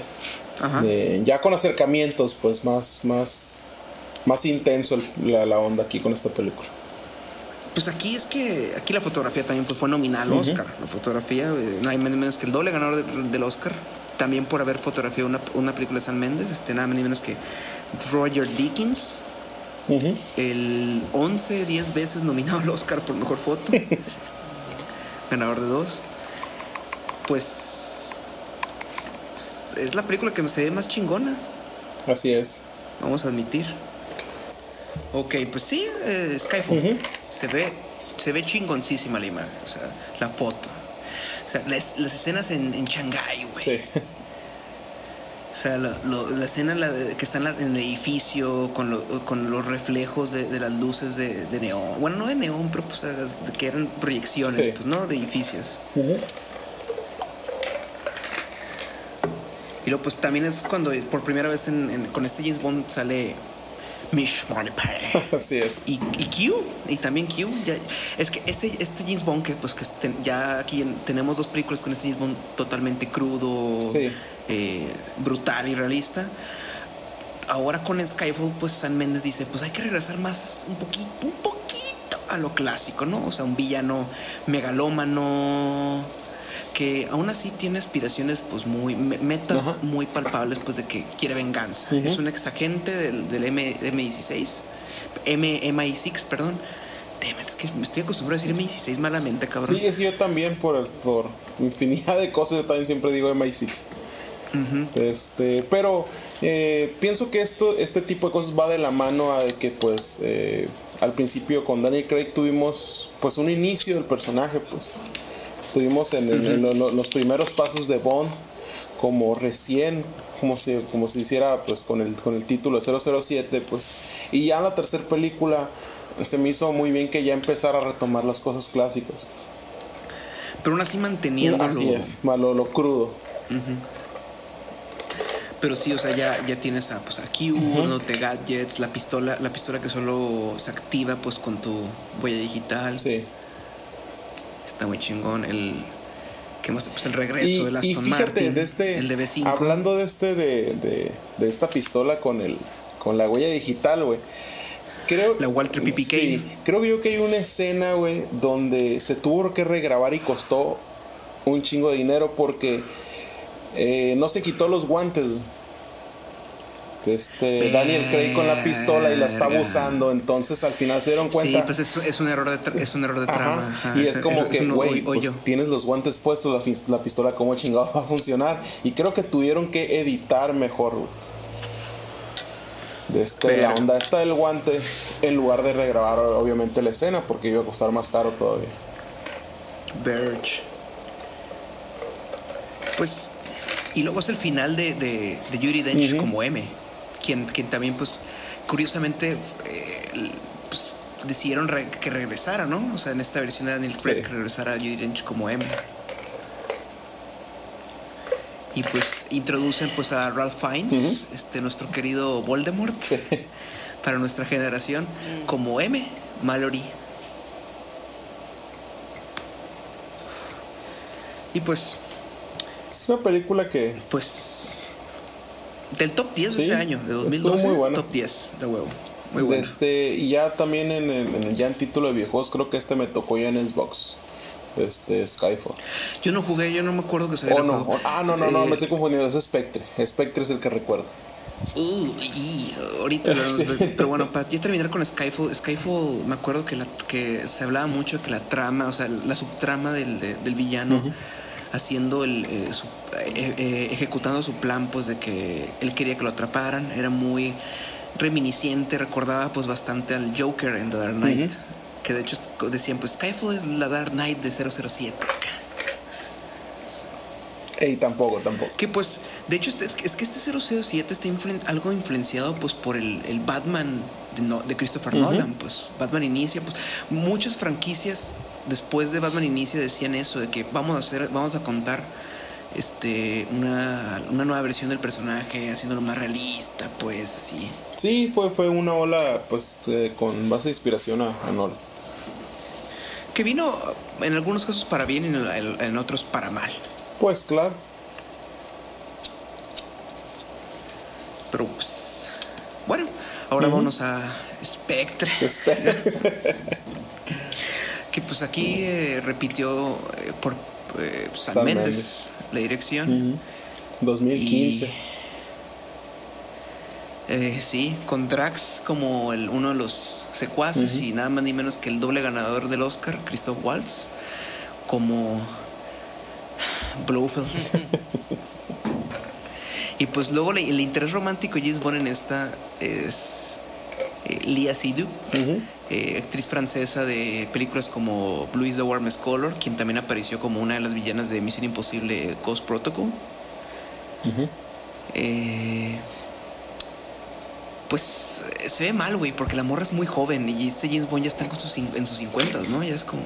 S1: Ajá.
S2: De, ya con acercamientos, pues más, más, más intenso el, la, la onda aquí con esta película.
S1: Pues aquí es que aquí la fotografía también fue, fue nominal al uh -huh. Oscar. La fotografía, no hay menos que el doble ganador de, del Oscar. También por haber fotografiado una, una, película de San Méndez, este, nada menos que Roger Dickens. Uh -huh. El 11, 10 veces nominado al Oscar por mejor foto. ganador de dos. Pues es la película que se ve más chingona.
S2: Así es.
S1: Vamos a admitir. Ok, pues sí, eh, Skyfall. Uh -huh. Se ve se ve chingoncísima la imagen, o sea, la foto. O sea, las, las escenas en, en Shanghái, güey.
S2: Sí.
S1: O sea, lo, lo, la escena la de, que está en, la, en, el edificio con, lo, con los reflejos de, de las luces de, de, neón. Bueno, no de neón, pero pues que eran proyecciones, sí. pues, ¿no? De edificios. Uh -huh. Y luego, pues también es cuando por primera vez en, en, con este James Bond sale Mish.
S2: Así es.
S1: Y, y, Q, y también Q. Ya, es que este, este James Bond, que pues que ten, ya aquí en, tenemos dos películas con este James Bond totalmente crudo,
S2: sí.
S1: eh, brutal y realista. Ahora con Skyfall, pues San Méndez dice, pues hay que regresar más, un poquito, un poquito a lo clásico, ¿no? O sea, un villano megalómano que aún así tiene aspiraciones pues muy metas muy palpables pues de que quiere venganza. Es un ex agente del, del M, 16 M, MI6, perdón. es que me estoy acostumbrado a decir MI16 malamente, cabrón.
S2: Sí, sí, yo también por, por infinidad de cosas, yo también siempre digo MI6. Este, pero eh, pienso que esto, este tipo de cosas va de la mano a que pues eh, al principio con Daniel Craig tuvimos pues un inicio del personaje, pues tuvimos en, los primeros pasos de Bond como recién como si como se hiciera pues con el con el título 007 pues y ya en la tercera película se me hizo muy bien que ya empezara a retomar las cosas clásicas.
S1: Pero aún así manteniendo
S2: así es malo lo crudo.
S1: Pero sí, o sea, ya, ya tienes a, pues, a Q, no te gadgets, la pistola, la pistola que solo se activa pues con tu huella digital.
S2: Sí.
S1: Está muy chingón. El, ¿qué más? Pues el regreso de las
S2: y fíjate, de este,
S1: el de B5.
S2: Hablando de este, de, de, de, esta pistola con el, con la huella digital, güey. Creo,
S1: la Walter PPK.
S2: Sí, creo yo que hay una escena, güey, donde se tuvo que regrabar y costó un chingo de dinero porque eh, no se quitó los guantes. Este, Daniel Craig con la pistola y la estaba usando, entonces al final se dieron cuenta.
S1: Sí, pues es, un error de, es un error de trama.
S2: y es como que, güey, pues, tienes los guantes puestos, la, la, pistola, ¿cómo chingado va a funcionar? Y creo que tuvieron que editar mejor. De este, la onda está del guante en lugar de regrabar obviamente la escena porque iba a costar más caro todavía.
S1: Verge. Pues y luego es el final de, de, de Yuri Dench como M, quien, quien también, pues, curiosamente, eh, pues, decidieron que regresara, ¿no? O sea, en esta versión de Daniel Craig, que regresara Yuri Dench como M. Y pues introducen pues a Ralph Fiennes, este nuestro querido Voldemort, para nuestra generación, como M, Mallory. Y pues
S2: es una película que.
S1: Pues. Del top 10 de ese año, de 2012. Muy buena. Top 10 de huevo. Muy bueno.
S2: Este, y ya también en el, en el, ya en título de viejos, creo que este me tocó ya en Xbox. Este, Skyfall.
S1: Yo no jugué, yo no me acuerdo que se oh,
S2: no. ah, no, no, no, me eh, estoy confundiendo. Es Spectre. Spectre es el que recuerdo.
S1: Uh, ahorita, pero bueno, para ya terminar con Skyfall, Skyfall, me acuerdo que, la, que se hablaba mucho de que la trama, o sea, la subtrama del, del villano haciendo el, eh, eh, eh, ejecutando su plan, pues de que él quería que lo atraparan, era muy reminiscente, recordaba pues bastante al Joker en The Dark Knight, que de hecho decían pues Skyfall es la Dark Knight de 007.
S2: Ey, tampoco, tampoco.
S1: Que pues, de hecho, es, que este 007 está algo influenciado pues por el, el Batman de, de Christopher Nolan, pues Batman inicia, pues muchas franquicias después de Batman Inicia decían eso, de que vamos a hacer, vamos a contar este una, nueva versión del personaje, haciéndolo más realista, pues así.
S2: Sí, fue, fue una ola pues eh, con base de inspiración a, a Nolan.
S1: Que vino en algunos casos para bien y en, otros para mal.
S2: Pues claro.
S1: Pero pues, bueno, ahora vamos a Spectre. Spectre. que pues aquí eh, repitió eh, por eh, San, Méndez, la dirección.
S2: 2015.
S1: sí, con Drax como el, uno de los secuaces y nada más ni menos que el doble ganador del Oscar, Christoph Waltz, como Blofeld. y pues luego el interés romántico de James Bond en esta es Lia Seydoux. Eh, actriz francesa de películas como Blue is the Warmest Color, quien también apareció como una de las villanas de Misión Imposible Ghost Protocol. Eh, pues se ve mal, güey, porque la morra es muy joven y este James Bond ya está en sus, en sus 50, ¿no? Ya es como,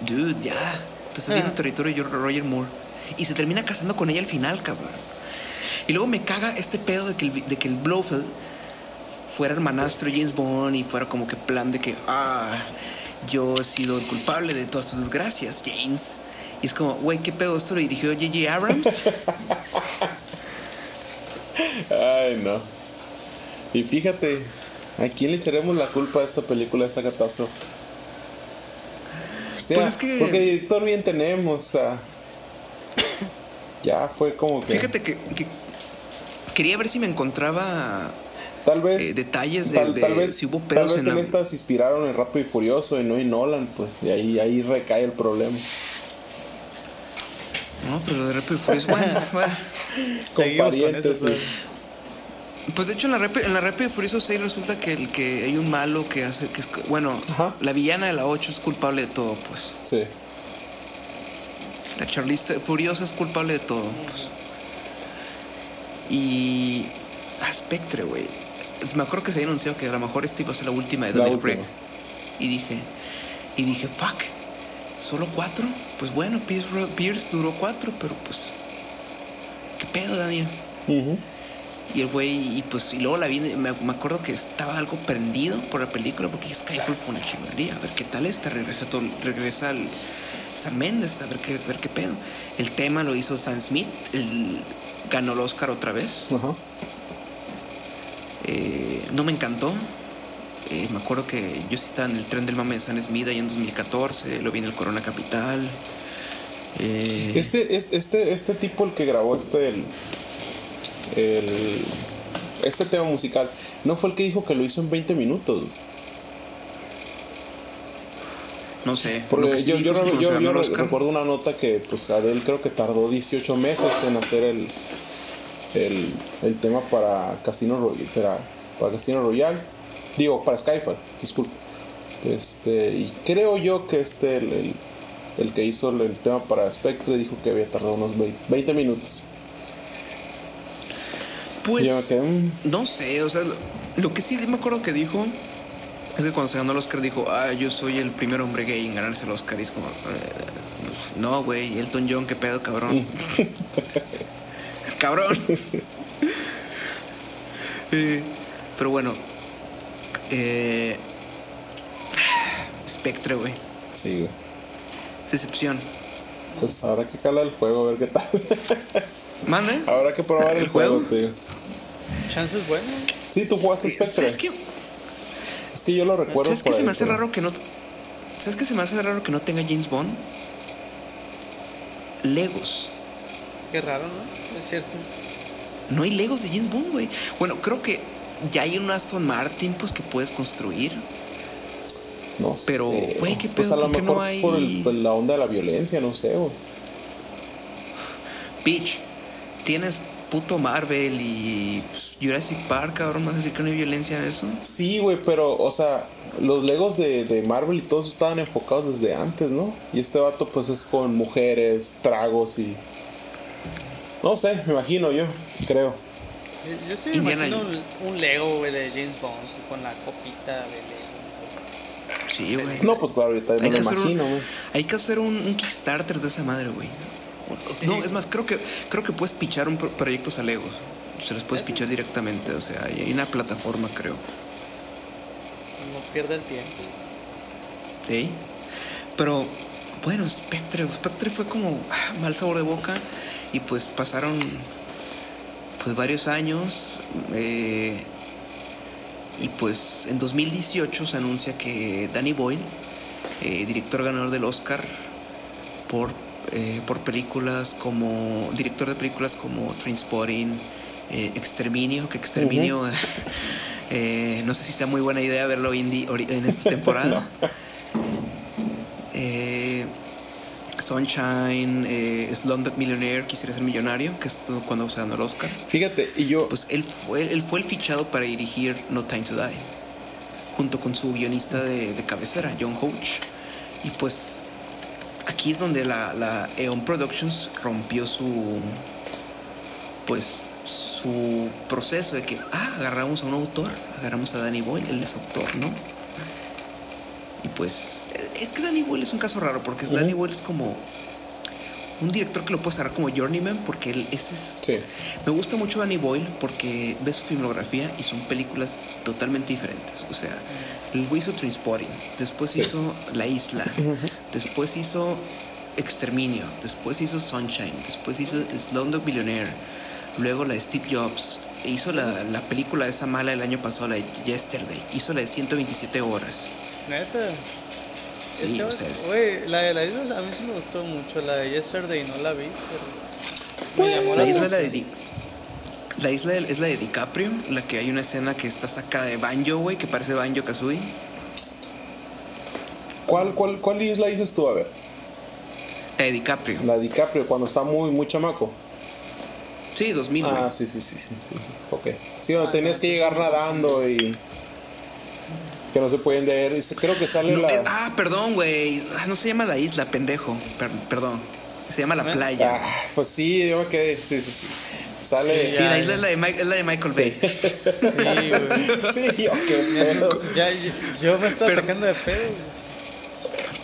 S1: dude, ya, te estás yendo ah. territorio de Roger Moore. Y se termina casando con ella al final, cabrón. Y luego me caga este pedo de que el, de que el Blofeld fuera hermanastro James Bond y fuera como que plan de que, ah, yo he sido el culpable de todas tus desgracias, James. Y es como, güey, ¿qué pedo? ¿Esto lo dirigió J.J. Abrams?
S2: Ay, no. Y fíjate, ¿a quién le echaremos la culpa a esta película, a esta catástrofe? Sea, pues que... porque director bien tenemos. ya fue como que.
S1: Fíjate que, quería ver si me encontraba.
S2: Tal vez.
S1: Eh, detalles de, tal, vez, si hubo
S2: pedos tal vez en, estas inspiraron en Rápido y Furioso y no en Nolan, pues de ahí, ahí recae el problema.
S1: No, pero de Rápido y Furioso, bueno,
S2: con parientes.
S1: Pues de hecho en la Rápido, en la y Furioso 6 resulta que el que hay un malo que hace que es bueno, la villana de la 8 es culpable de todo, pues.
S2: Sí.
S1: La Charlize Furiosa es culpable de todo, pues. Y ah, Spectre, güey. Me acuerdo que se había anunciado que a lo mejor esta iba a ser la última de Daniel Craig. Y dije, y dije, fuck, ¿solo cuatro? Pues bueno, Pierce, duró cuatro, pero pues, ¿qué pedo, Daniel? Y el güey, y pues, y luego la vi, me, acuerdo que estaba algo prendido por la película porque Skyfall fue una chingonería. A ver qué tal esta, regresa, todo, regresa al San Méndez, a ver qué, ver qué pedo. El tema lo hizo Sam Smith, el, ganó el Oscar otra vez. Eh, no me encantó. Eh, me acuerdo que yo sí estaba en el tren del mame de San Smith ahí en 2014, lo vi en el Corona Capital.
S2: Eh, este, este, este tipo, el que grabó este, el, este tema musical, ¿no fue el que dijo que lo hizo en 20 minutos?
S1: No sé.
S2: Porque yo, yo, recuerdo una nota que pues Adele creo que tardó 18 meses en hacer el, el, tema para Casino Royale. Para, para Casino Royale. Digo, para Skyfall, disculpe. Este, y creo yo que este, el, el, que hizo el, tema para Spectre, dijo que había tardado unos 20, minutos.
S1: Pues, mm". no sé, o sea, lo que sí me acuerdo que dijo es que cuando se ganó el Oscar dijo, ah, yo soy el primer hombre gay en ganarse el Oscar. Y es como, eh, pues, no, güey, Elton John, qué pedo, cabrón. cabrón. Eh, pero bueno, eh, Spectre, güey.
S2: Sí, güey.
S1: Decepción.
S2: Pues habrá que calar el juego, a ver qué tal.
S1: ¿Mande?
S2: Habrá que probar el, juego, tío.
S3: ¿Chances bueno?
S2: Sí, tú jugaste Spectre.
S1: Es que
S2: es que yo lo recuerdo.
S1: ¿Sabes qué se me hace raro que no. ¿Sabes qué se me hace raro que no tenga James Bond? Legos.
S3: Qué raro, ¿no? Es cierto.
S1: No hay Legos de James Bond, güey. Bueno, creo que ya hay un Aston Martin, pues que puedes construir.
S2: No
S1: Pero, güey, ¿qué
S2: pues,
S1: pedo?
S2: ¿Por qué no hay.? Por la onda de la violencia, no sé, güey.
S1: Peach, tienes puto Marvel y pues, Jurassic Park, cabrón, ¿vas a decir que no hay violencia en eso?
S2: Sí, güey, pero, o sea, los Legos de, Marvel y todos estaban enfocados desde antes, ¿no? Y este vato, pues, es con mujeres, tragos y. No sé, me imagino yo, creo.
S3: Yo, sí me imagino un, Lego, güey, de James Bond con la copita de Lego.
S1: Sí, güey.
S2: No, pues claro, ahorita no me imagino, güey.
S1: Hay que hacer un, un Kickstarter de esa madre, güey. No, es más, creo que, creo que puedes pichar un proyectos a Legos. Se los puedes pichar directamente, o sea, hay una plataforma, creo.
S3: No pierde el tiempo.
S1: Sí. Pero, bueno, Spectre, Spectre fue como ah, mal sabor de boca y pues pasaron pues varios años eh, y pues en 2018 se anuncia que Danny Boyle, eh, director ganador del Oscar por eh, por películas como, director de películas como Trainspotting, eh, Exterminio, que Exterminio, eh, no sé si sea muy buena idea verlo indie en esta temporada. Sunshine, eh, Slumdog Millionaire, Quisiera ser millonario, que es cuando se ganó el Oscar.
S2: Fíjate, y yo...
S1: Pues él fue, él fue el fichado para dirigir No Time to Die, junto con su guionista de, de cabecera, John Hodge. Y pues aquí es donde la, la Eon Productions rompió su pues su proceso de que ah agarramos a un autor agarramos a Danny Boyle él es autor no y pues es que Danny Boyle es un caso raro porque Danny Boyle es como un director que lo puede cerrar como journeyman porque él es,
S2: sí.
S1: me gusta mucho Danny Boyle porque ve su filmografía y son películas totalmente diferentes o sea el güey hizo Transporting, después hizo La Isla, después hizo Exterminio, después hizo Sunshine, después hizo Slumdog Billionaire, luego la de Steve Jobs, hizo la, la, película esa mala el año pasado, la de Yesterday, hizo la de 127 horas.
S3: ¿Neta? Sí, o sea, Güey, la de la isla a mí sí me gustó mucho. La de Yesterday no la vi, pero.
S1: Me llamó la, isla de la isla es la de DiCaprio, la que hay una escena que está sacada de Banjo, güey, que parece Banjo Kazooie.
S2: ¿Cuál, cuál, ¿Cuál isla dices tú? A ver.
S1: La de DiCaprio.
S2: La de DiCaprio, cuando está muy, muy chamaco.
S1: Sí, 2000.
S2: Ah, sí, sí, sí, sí, Ok. Sí, donde tenías que llegar nadando y. Que no se pueden leer. Creo que sale la.
S1: ah, perdón, güey. Ah, no se llama la isla, pendejo. perdón. Se llama la playa.
S2: Ah, pues sí, yo me quedé. Sí, sí, sí. Sale.
S1: Sí, la isla es la, de es la de Michael Bay. Sí,
S3: güey. sí, ok. Ya, yo me estaba sacando de pedo,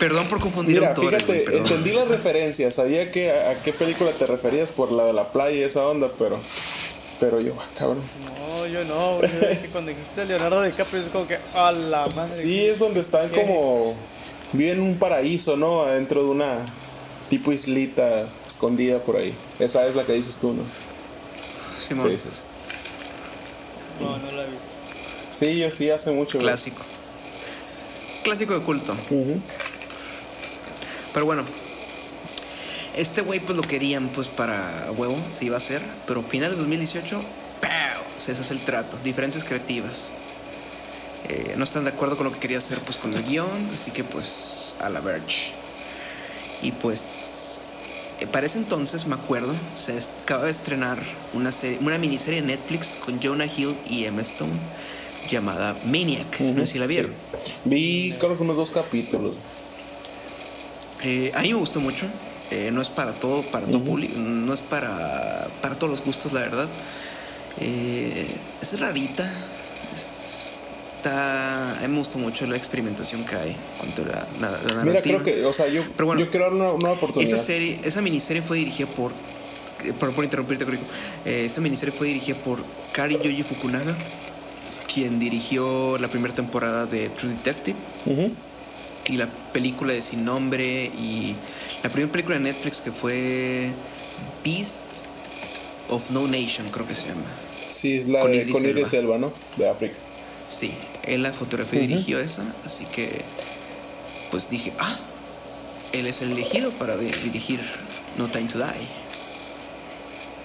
S1: Perdón por confundir
S2: Mira, Fíjate, entendí la referencia, sabía que a, qué película te referías por la de la playa y esa onda, pero pero yo, ah, cabrón.
S3: No, yo no, cuando dijiste Leonardo DiCaprio es como que a la madre.
S2: Sí, es donde están como viven en un paraíso, ¿no? Adentro de una tipo islita escondida por ahí. Esa es la que dices tú, ¿no?
S1: Sí,
S3: sí, sí. No, no la he visto.
S2: Sí, yo sí hace mucho.
S1: Clásico. Clásico de culto. Pero bueno, este güey pues lo querían pues para huevo, se iba a hacer, pero finales de 2018, ¡pau! ese es el trato, diferencias creativas. Eh, no están de acuerdo con lo que quería hacer pues con el guion, así que pues a la verge. Y pues para ese entonces me acuerdo, se acaba de estrenar una, serie, una miniserie en Netflix con Jonah Hill y Emma Stone llamada Maniac. No sé si la vieron.
S2: Vi creo que unos dos capítulos.
S1: Eh, a mí me gustó mucho. Eh, no es para todo, para todo público, no es para, para todos los gustos, la verdad. Eh, es rarita. Está, a mí me gustó mucho la experimentación que hay cuanto la, la, narrativa.
S2: Mira, creo que, o sea, yo, yo quiero dar una, una, oportunidad.
S1: Esa serie, esa miniserie fue dirigida por, por, por interrumpirte, eh, esa miniserie fue dirigida por Kari Yoji Fukunaga, quien dirigió la primera temporada de True Detective y la película de Sin Nombre y la primera película de Netflix que fue Beast of No Nation, creo que se llama.
S2: Sí, es la con de Iris Elba, ¿no? De África.
S1: Sí, él la fotografía y dirigió esa, así que pues dije, ah, él es el elegido para dirigir No Time to Die.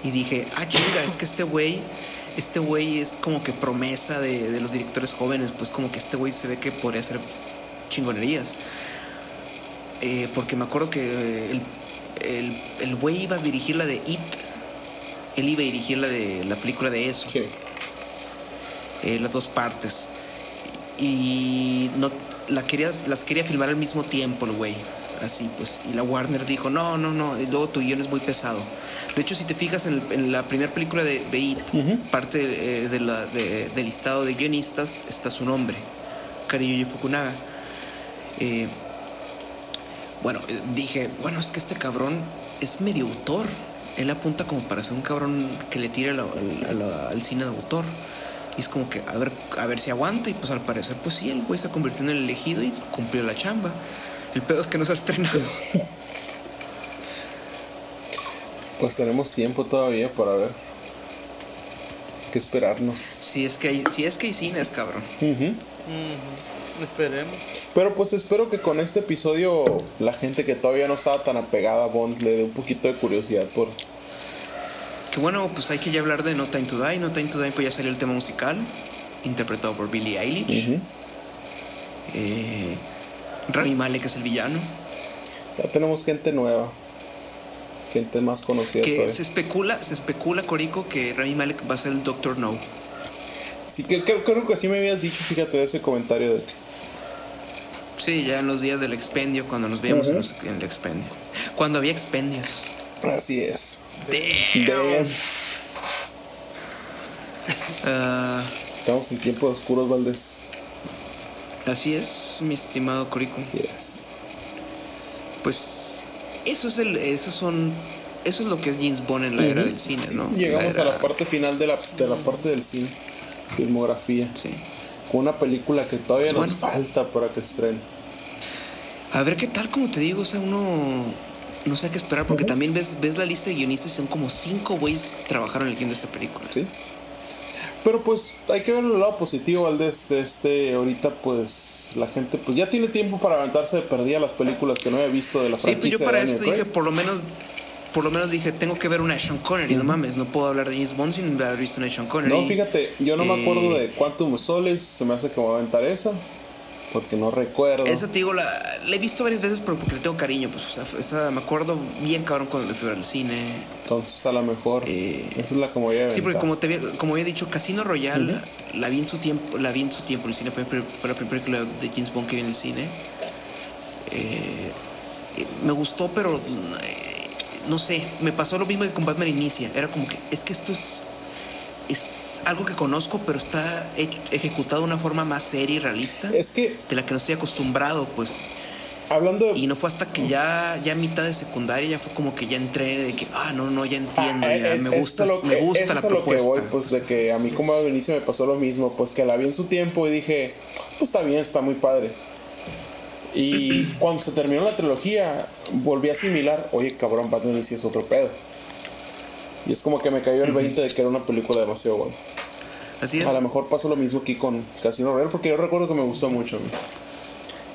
S1: Y dije, ah, chinga, es que este güey, este güey es como que promesa de, de los directores jóvenes, pues como que este güey se ve que podría ser chingonerías. Eh, porque me acuerdo que el, el, el güey iba a dirigir la de It. Él iba a dirigir la de la película de eso. Eh, las dos partes. Y no la quería, las quería filmar al mismo tiempo el güey. Así pues. Y la Warner dijo, no, no, no. Y luego tu guion es muy pesado. De hecho, si te fijas en, la primera película de, de It, parte eh, de la, del listado de guionistas está su nombre. Kariyuji Fukunaga. Eh, bueno, eh, dije, bueno, es que este cabrón es medio autor. Él apunta como para ser un cabrón que le tire al cine de autor. Y es como que a ver, a ver si aguanta. Y pues al parecer, pues sí, el güey se convirtió en el elegido y cumplió la chamba. El pedo es que no se ha estrenado.
S2: Pues tenemos tiempo todavía para ver. que esperarnos.
S1: Si es que hay, si es que hay cines, cabrón.
S3: Esperemos.
S2: Pero pues espero que con este episodio la gente que todavía no estaba tan apegada a Bond le dé un poquito de curiosidad por...
S1: Que bueno, pues hay que ya hablar de No Time to Die. No Time to Die pues ya salió el tema musical, interpretado por Billie Eilish. Eh, Rami Malek es el villano.
S2: Ya tenemos gente nueva. Gente más conocida.
S1: Que se especula, se especula, Corico, que Rami Malek va a ser el Doctor No.
S2: Sí, que, creo, creo que así me habías dicho, fíjate, de ese comentario de que
S1: Sí, ya en los días del expendio, cuando nos veíamos en, el expendio. Cuando había expendios.
S2: Así es.
S1: Damn. Ah.
S2: Estamos en tiempos oscuros, Valdés.
S1: Así es, mi estimado Corico.
S2: Así es.
S1: Pues eso es el, eso son, eso es lo que es James Bond en la era del cine, ¿no?
S2: Llegamos a la parte final de la, de la parte del cine, filmografía.
S1: Sí
S2: con una película que todavía nos falta para que estrene.
S1: A ver qué tal, como te digo, o sea, uno no sé qué esperar, porque también ves, ves la lista de guionistas y son como cinco güeyes que trabajaron en el guion de esta película.
S2: Sí. Pero pues hay que ver el lado positivo al de este, ahorita pues la gente pues ya tiene tiempo para aventarse de perdida las películas que no había visto de la
S1: Sí, pues yo para dije, por lo menos por lo menos dije, tengo que ver una de Sean Connery, no mames, no puedo hablar de James Bond sin haber visto una de Sean Connery.
S2: No, fíjate, yo no me acuerdo de Quantum Soles, se me hace que voy a aventar esa porque no recuerdo.
S1: Eso te digo, la, he visto varias veces, pero porque le tengo cariño. Pues, esa, me acuerdo bien cabrón cuando le fui al cine.
S2: Entonces, a lo mejor. Eh, esa es la como
S1: ya Sí, porque como, te había, como había dicho, Casino Royale, la vi en su tiempo, la vi en su tiempo en el cine. Fue, fue la primera película de James Bond que vi en el cine. Eh, me gustó, pero. Eh, no sé, me pasó lo mismo que con Batman Inicia. Era como que, es que esto es es algo que conozco, pero está ejecutado de una forma más seria y realista.
S2: Es que.
S1: De la que no estoy acostumbrado, pues.
S2: Hablando
S1: Y no fue hasta que ya, ya mitad de secundaria ya fue como que ya entré de que, ah, no, no, ya entiendo, ya me gusta, me gusta la propuesta. Lo que voy,
S2: pues, de que a mí como a Benicio me pasó lo mismo, pues que la vi en su tiempo y dije, pues está bien, está muy padre. Y cuando se terminó la trilogía, volví a asimilar, oye, cabrón, Batman es otro pedo. Y es como que me cayó el 20 de que era una película demasiado buena.
S1: Así es.
S2: A lo mejor pasó lo mismo aquí con Casino Royale, porque yo recuerdo que me gustó mucho.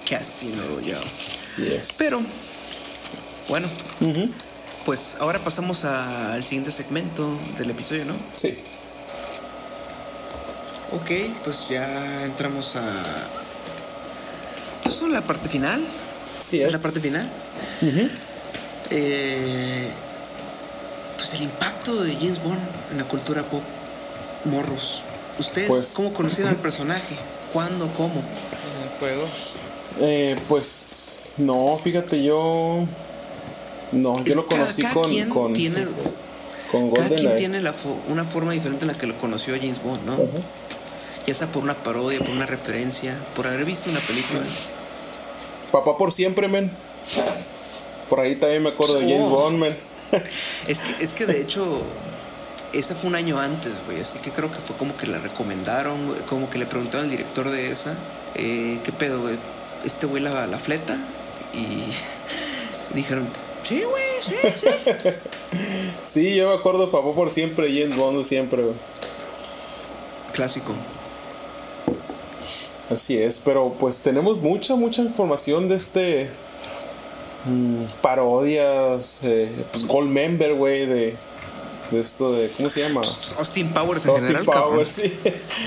S1: Casino Royale.
S2: Sí es.
S1: Pero, bueno, pues ahora pasamos al siguiente segmento del episodio, ¿no?
S2: Sí.
S1: Ok, pues ya entramos a. Pues la parte final.
S2: Sí, es.
S1: La parte final. eh pues el impacto de James Bond en la cultura pop. Morros. ¿Ustedes pues, cómo conocieron al personaje? ¿Cuándo? ¿Cómo?
S3: En el juego.
S2: Eh, pues no, fíjate, yo. No, yo lo conocí con. con,
S1: tiene,
S2: con
S1: Golden Cada quien tiene una forma diferente en la que lo conoció James Bond, ¿no? Ya sea por una parodia, por una referencia, por haber visto una película.
S2: Papá por siempre, men. Por ahí también me acuerdo de James Bond, men
S1: es, que, es que de hecho, esa fue un año antes, güey. Así que creo que fue como que la recomendaron, como que le preguntaron al director de esa, eh, ¿qué pedo, Este güey la, la fleta. Y dijeron, sí, güey, sí, sí.
S2: sí, yo me acuerdo, papá por siempre, James Bond siempre, güey.
S1: Clásico.
S2: Así es, pero pues tenemos mucha, mucha información de este Mm, parodias, eh, pues Gold Member, güey, de, de, esto de, ¿cómo se llama?
S1: Austin Powers en Austin
S2: Powers, sí.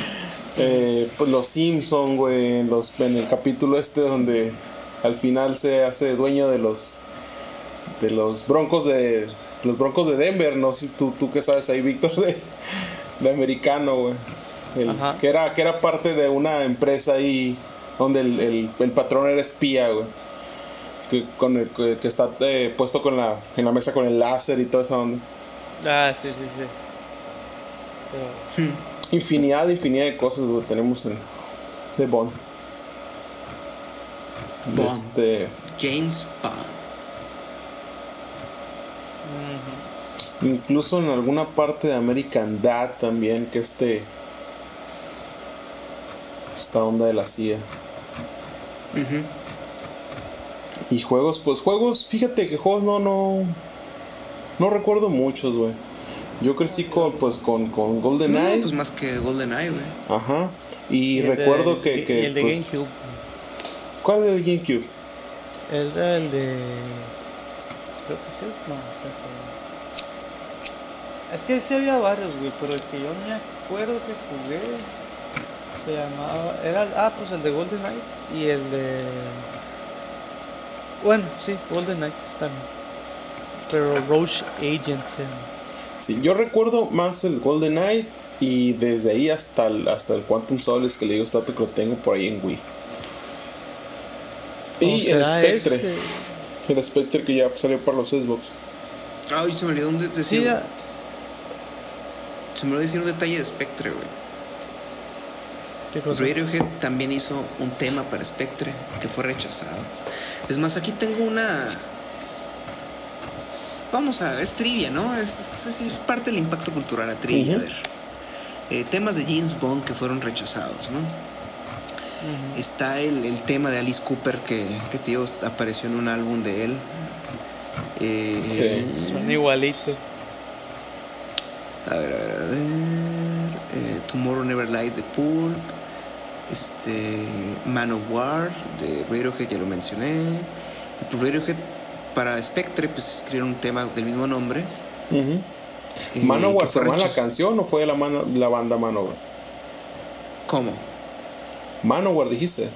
S2: eh, pues los Simpson, güey, los, en el capítulo este donde al final se hace dueño de los de los broncos de los broncos de Denver, no sé tú, tú qué sabes ahí, Víctor, de, de americano, güey. Que era, que era parte de una empresa ahí donde el, el, el patrón era espía, güey que, con el, que, está eh, puesto con la, en la mesa con el láser y todo eso.
S3: Ah, sí, sí, sí.
S2: Pero... Infinidad, infinidad de cosas tenemos en, de Bond.
S1: Bond. Este, James Bond.
S2: Incluso en alguna parte de American Dad también, que este. Esta onda de la CIA. Y juegos, pues juegos, fíjate que juegos no, no, no recuerdo muchos, güey. Yo crecí con, pues, con, con GoldenEye.
S1: No, pues más que GoldenEye, güey.
S2: Ajá. Y, recuerdo que, que.
S3: el de pues, GameCube.
S2: ¿Cuál es el de GameCube?
S3: El, el de. Creo que sí es. No, es que sí había varios, güey, pero el que yo me acuerdo que jugué se llamaba. Era. Ah, pues el de GoldenEye y el de. Bueno, sí, Golden Knight también. Pero Roche Agent.
S2: Sí, yo recuerdo más el Golden Knight y desde ahí hasta el, hasta el Quantum Solace que le digo está que lo tengo por ahí en Wii. Y el Spectre. El Spectre que ya salió para los Xbox.
S1: Ay, se me olvidó un detalle. Sí, se me olvidó decir un detalle de Spectre, güey. Radiohead también hizo un tema para Spectre que fue rechazado. Es más, aquí tengo una. Vamos a. Es trivia, ¿no? Es, es, parte del impacto cultural a trivia. A ver. Eh, temas de James Bond que fueron rechazados, ¿no? Está el, el, tema de Alice Cooper que, que tío apareció en un álbum de él.
S3: Eh, sí, son igualitos.
S1: A ver, a ver, a ver. Eh, Tomorrow Never Lies de Pulp, este, Man of War de Radiohead, ya lo mencioné. Y pues Radiohead para Spectre pues escribieron un tema del mismo nombre.
S2: Uh ¿Manowar fue la canción o fue la, la banda Manowar?
S1: ¿Cómo?
S2: Manowar dijiste.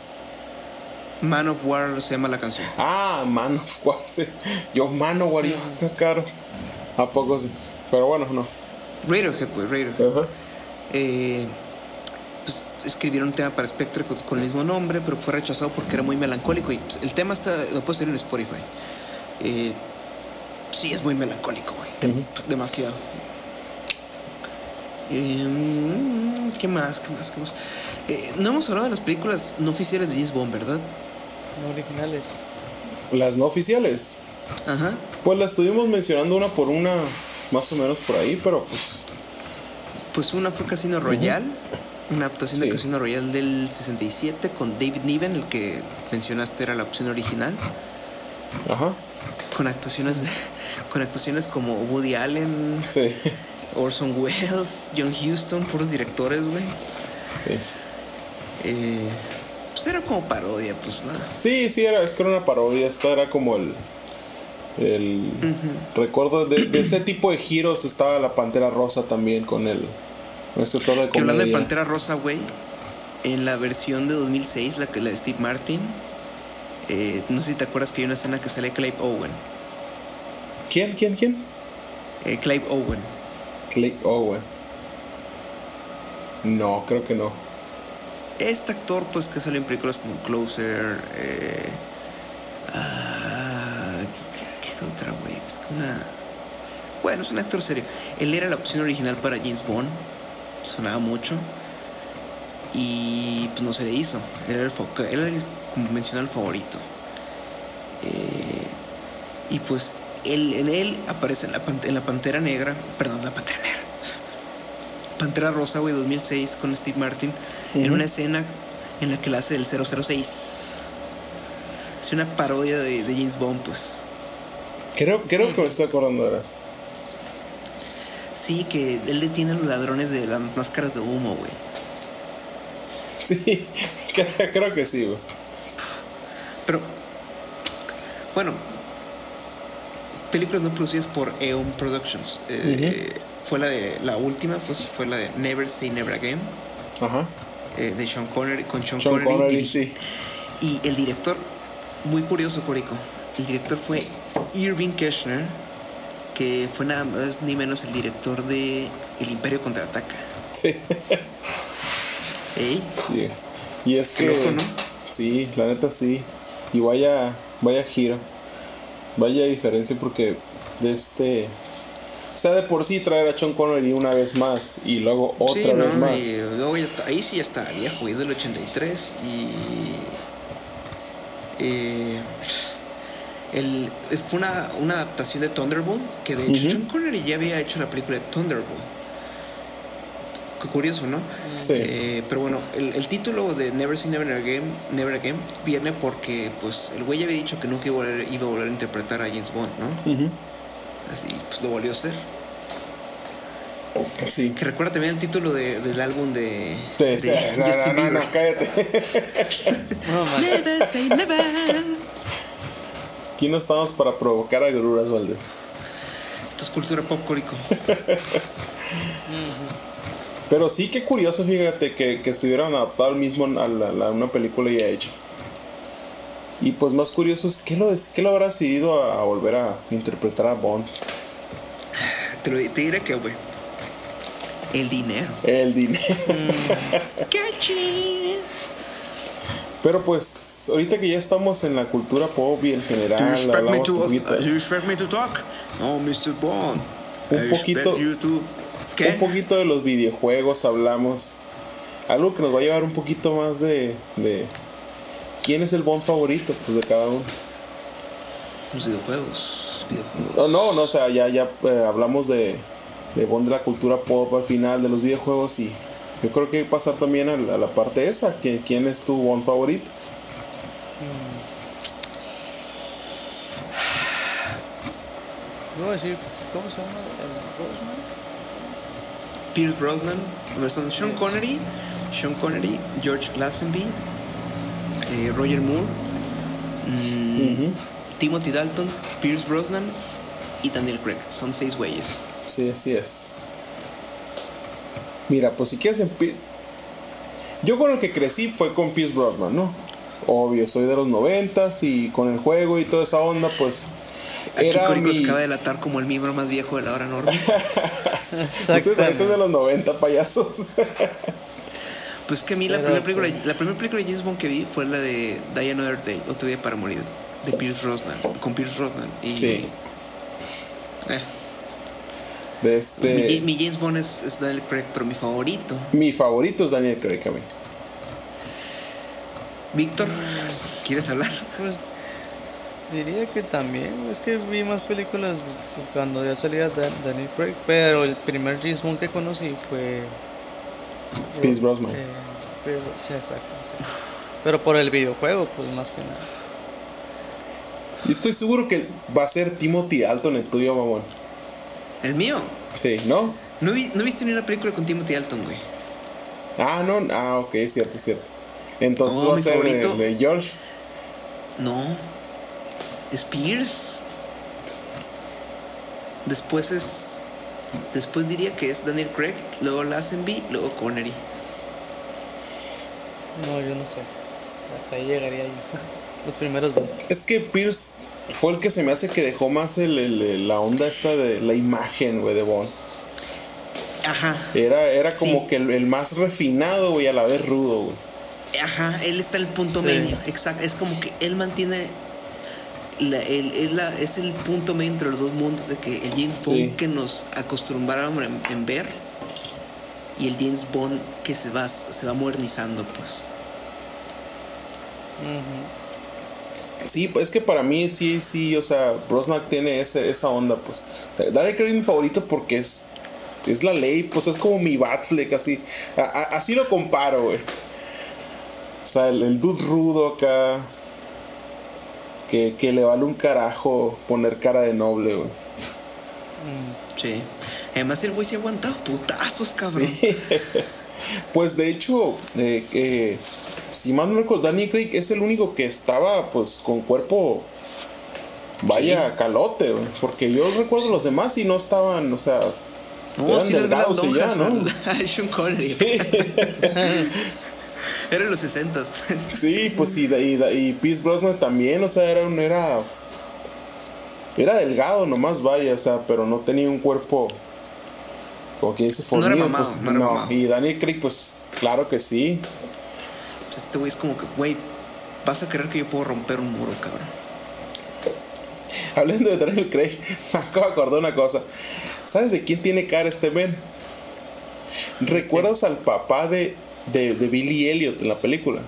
S1: Man of War se llama la canción.
S2: Ah, Man of War. Sí. Yo Manowar, yo, caro. ¿A poco sí? Pero bueno, no.
S1: Radiohead, güey, Radiohead. Eh, pues escribieron un tema para Spectre con, el mismo nombre, pero fue rechazado porque era muy melancólico. Y pues, el tema está, lo puedes en Spotify. Eh, sí, es muy melancólico, güey. Demasiado. Eh, ¿Qué más? ¿Qué más? ¿Qué más? Eh, no hemos hablado de las películas no oficiales de James Bond, ¿verdad?
S3: No originales.
S2: Las no oficiales.
S1: Ajá.
S2: Pues las estuvimos mencionando una por una, más o menos por ahí, pero pues.
S1: Pues una fue Casino Royale, una adaptación de Casino Royale del 67 con David Niven, el que mencionaste era la opción original.
S2: Ajá.
S1: Con actuaciones, con actuaciones como Woody Allen.
S2: Sí.
S1: Orson Welles, John Huston, puros directores, güey.
S2: Sí.
S1: Eh, pues era como parodia, pues nada.
S2: Sí, sí, era, es que era una parodia. Esto era como el. El recuerdo de, ese tipo de giros estaba la Pantera Rosa también con el nuestro de
S1: comedia. Que hablando de Pantera Rosa, güey, en la versión de 2006, la que la de Steve Martin, eh, no sé si te acuerdas que hay una escena que sale Clive Owen.
S2: ¿Quién? ¿Quién? ¿Quién?
S1: Eh, Clive Owen.
S2: Clive Owen. No, creo que no.
S1: Este actor, pues que salió en películas como Closer, eh, ah, ¿qué, es otra, güey? Es que una. Bueno, es un actor serio. Él era la opción original para James Bond. Sonaba mucho. Y pues no se le hizo. Era el, era el como el favorito. Eh, y pues él, en él aparece en la, en la Pantera Negra. Perdón, la Pantera Negra Pantera Rosa, güey, 2006 con Steve Martin, en una escena en la que la hace el 006. Es una parodia de, James Bond, pues.
S2: Creo, creo que me estoy acordando ahora.
S1: Sí, que él detiene a los ladrones de las máscaras de humo, güey.
S2: Sí, creo que sí, güey.
S1: Pero, bueno, películas no producidas por Eon Productions. Eh, fue la de la última pues fue la de Never Say Never Again
S2: Ajá.
S1: Eh, de Sean Connery con Sean, Connery, sí. y el director muy curioso Corico el director fue Irving Kirchner que fue nada más ni menos el director de El Imperio contraataca
S2: sí
S1: ¿Eh?
S2: sí y es que loco, ¿no? sí la neta sí y vaya vaya giro vaya diferencia porque de este o sea, de por sí traer a Sean Connery una vez más y luego otra vez más.
S1: luego ya está, ahí sí ya está viejo, es del 83 y. Eh, el, fue una, una, adaptación de Thunderbolt, que de hecho Sean Connery ya había hecho la película de Thunderbolt. Qué curioso, ¿no?
S2: Sí.
S1: Eh, pero bueno, el, el, título de Never Say Never Again, Never Again viene porque pues el güey ya había dicho que nunca iba a volver, iba a, volver a interpretar a James Bond, ¿no? Así, pues lo volvió a hacer.
S2: Sí.
S1: Que recuerda también el título de, del álbum de,
S2: de, Justin Bieber. No, cállate.
S1: never say never.
S2: Aquí no estamos para provocar a Gruras Valdés.
S1: Esto es cultura pop córico.
S2: Pero sí, qué curioso, fíjate, que, que se hubieran adaptado al mismo a, la, una película ya hecha. Y pues más curioso es, ¿qué lo, qué lo habrá decidido a, volver a interpretar a Bond?
S1: Te, lo, te diré que, güey. El dinero.
S2: El dinero.
S1: Mm.
S2: Pero pues, ahorita que ya estamos en la cultura pop y en general.
S1: Do you expect, me to, uh, you expect me to talk? No, Mr. Bond.
S2: Un poquito.
S1: ¿Qué?
S2: Un poquito de los videojuegos hablamos. Algo que nos va a llevar un poquito más de, de ¿Quién es el Bond favorito pues, de cada uno?
S1: Los videojuegos.
S2: No, no, no, o sea, ya, ya eh, hablamos de, de Bond de la cultura pop al final, de los videojuegos y yo creo que hay que pasar también a la, parte esa. ¿Quién, ¿Quién, es tu Bond favorito?
S3: No, decir, ¿cómo se llama?
S1: Pierce Brosnan, son Sean Connery, Sean Connery, George Lazenby, eh, Roger Moore, mm, Timothy Dalton, Pierce Brosnan y Daniel Craig. Son seis güeyes.
S2: Sí, así es. Mira, pues si quieres... Yo con el que crecí fue con Pierce Brosnan, ¿no? Obvio, soy de los noventas y con el juego y toda esa onda, pues...
S1: Aquí era Córico mi... acaba de delatar como el miembro más viejo de la hora norte.
S2: Ustedes es de los 90, payasos.
S1: pues que a mí la primera película, la primera película de James Bond que vi fue la de Die Another Day, Otro Día para Morir, de Pierce Brosnan, con Pierce Brosnan. Y, sí.
S2: Eh. De este...
S1: mi, James Bond es, Daniel Craig, pero mi favorito.
S2: Mi favorito es Daniel Craig a mí.
S1: Víctor, ¿quieres hablar?
S3: Pues diría que también. Es que vi más películas cuando ya salía Daniel Craig, pero el primer James Bond que conocí fue.
S2: Peace Brosnan. Eh,
S3: sí, exacto, Pero por el videojuego, pues más que nada.
S2: Y estoy seguro que va a ser Timothy Alton el tuyo, mamón.
S1: ¿El mío?
S2: Sí, ¿no?
S1: No, vi, no viste ni una película con Timothy Alton, güey.
S2: Ah, no, ah, ok, es cierto, es cierto. Entonces va a ser de, George.
S1: No. Spears. Después es. Después diría que es Daniel Craig, luego Lazenby, luego Connery.
S3: No, yo no sé. Hasta ahí llegaría yo. Los primeros dos.
S2: Es que Pierce fue el que se me hace que dejó más el, la onda esta de la imagen, güey, de Bond.
S1: Ajá.
S2: Era, era como que el, más refinado, güey, a la vez rudo, güey.
S1: Ajá, él está en el punto medio. Exacto. Es como que él mantiene. es, la, es el punto medio entre los dos mundos de que el James Bond que nos acostumbramos en, ver y el James Bond que se va, se va modernizando, pues.
S2: Sí, pues es que para mí sí, sí, o sea, Brosnack tiene ese, esa onda, pues. Craig es mi favorito porque es, es la ley, pues es como mi Batfleck, así. así lo comparo, güey. O sea, el, dude rudo acá. Que, le vale un carajo poner cara de noble, güey.
S1: Mm, sí. Además el güey se ha aguantado putazos, cabrón.
S2: pues de hecho, eh, si mal no recuerdo, Danny Craig es el único que estaba pues con cuerpo vaya calote, güey. Porque yo recuerdo los demás y no estaban, o sea,
S1: no, eran delgados y ya, ¿no? Sean Connery. Sí. Eran los 60 pues.
S2: Sí, pues y, y, y Pierce Brosnan también, o sea, era un era era delgado nomás, vaya, o sea, pero no tenía un cuerpo como que dice
S1: fornido, no era mamado, pues, no,
S2: Y Daniel Craig, pues claro que sí.
S1: Pues este güey es como que, güey, vas a creer que yo puedo romper un muro, cabrón.
S2: Hablando de Daniel Craig, me acabo de acordar una cosa. ¿Sabes de quién tiene cara este men? ¿Recuerdas al papá de de, de Billy Elliot en la película.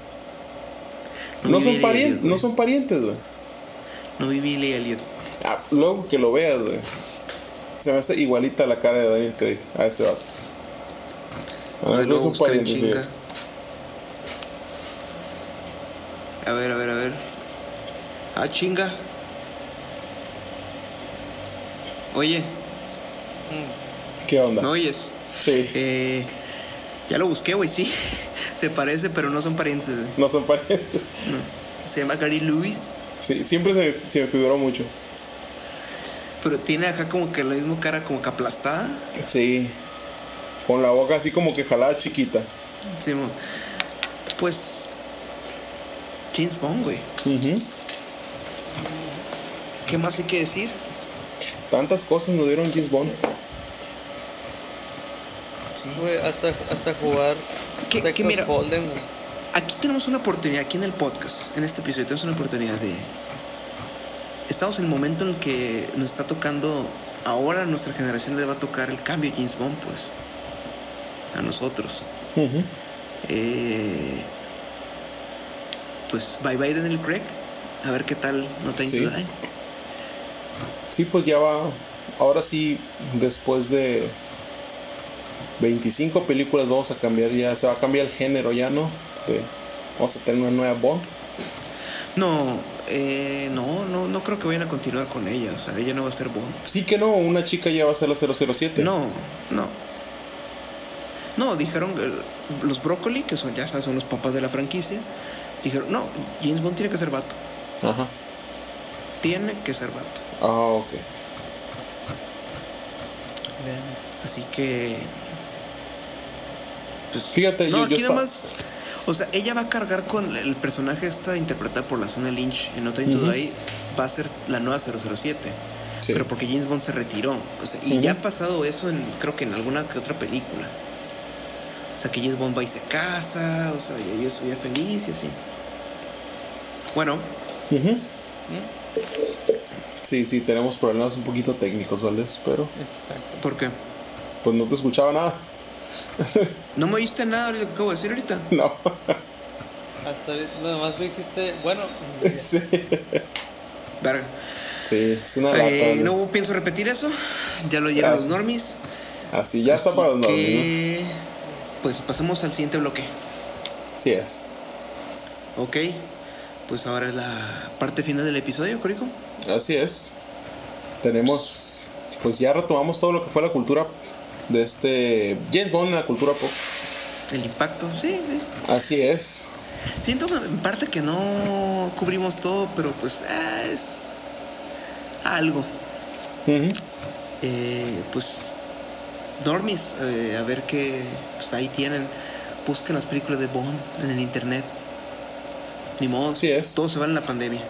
S2: No, son, parientes, no son parientes, güey.
S1: No vi Billy Elliot.
S2: Ah, luego que lo veas, güey. Se me hace igualita la cara de Daniel Craig a ese vato.
S1: Ah, no son parientes, A ver, a ver, a ver. Ah, chinga. Oye.
S2: ¿Qué onda?
S1: ¿Me oyes?
S2: Sí.
S1: Eh, ya lo busqué, güey, sí. Se parece, pero no son parientes,
S2: No son parientes.
S1: Se llama Gary Lewis.
S2: Sí, siempre se, me figuró mucho.
S1: Pero tiene acá como que la misma cara como que aplastada.
S2: Sí. Con la boca así como que jalada chiquita.
S1: Sí, pues. James Bond, güey. ¿Qué más hay que decir?
S2: Tantas cosas nos dieron James Bond
S3: hasta, hasta jugar Texas Hold'em,
S1: Aquí tenemos una oportunidad, aquí en el podcast, en este episodio, tenemos una oportunidad de. Estamos en el momento en el que nos está tocando. Ahora a nuestra generación le va a tocar el cambio de James Bond, pues. A nosotros. eh, pues bye bye Daniel Craig. A ver qué tal no te
S2: sí. sí, pues ya va. Ahora sí, después de 25 películas vamos a cambiar ya, se va a cambiar el género ya, ¿no? vamos a tener una nueva Bond.
S1: No, eh, no, no, no creo que vayan a continuar con ella, o sea, ella no va a ser Bond.
S2: Sí que no, una chica ya va a ser la 007.
S1: No, no. No, dijeron los Broccoli, que son ya son los papás de la franquicia, dijeron, no, James Bond tiene que ser vato. Ajá. Tiene que ser vato.
S2: Ah, ok.
S1: Así que.
S2: Pues, Fíjate,
S1: no, aquí nada más. O sea, ella va a cargar con el personaje esta interpretada por la zona Lynch en No Time to Va a ser la nueva 007. Pero porque James Bond se retiró. O sea, y ya ha pasado eso en, creo que en alguna que otra película. O sea, que James Bond va y se casa. O sea, y yo soy feliz y así. Bueno.
S2: Sí, sí, tenemos problemas un poquito técnicos, Valdés, pero...
S1: Exacto. ¿Por qué?
S2: Pues no te escuchaba nada.
S1: ¿No me oíste nada de lo que acabo de decir ahorita?
S2: No.
S3: Hasta nada más dijiste, bueno...
S2: Sí.
S1: Verga.
S2: Sí, es una lata.
S1: Eh, no pienso repetir eso. Ya lo oyeron los normies.
S2: Así, ya está para los normies.
S1: Pues pasamos al siguiente bloque.
S2: Así es.
S1: Ok. Pues ahora es la parte final del episodio, Corico.
S2: Así es. Tenemos, pues ya retomamos todo lo que fue la cultura de este James Bond, la cultura pop.
S1: El impacto, sí,
S2: Así es.
S1: Siento en parte que no cubrimos todo, pero pues ah, es algo. Eh, pues Dormis, eh, a ver qué, pues ahí tienen. Busquen las películas de Bond en el internet. Ni modo.
S2: Sí es.
S1: Todo se vale en la pandemia.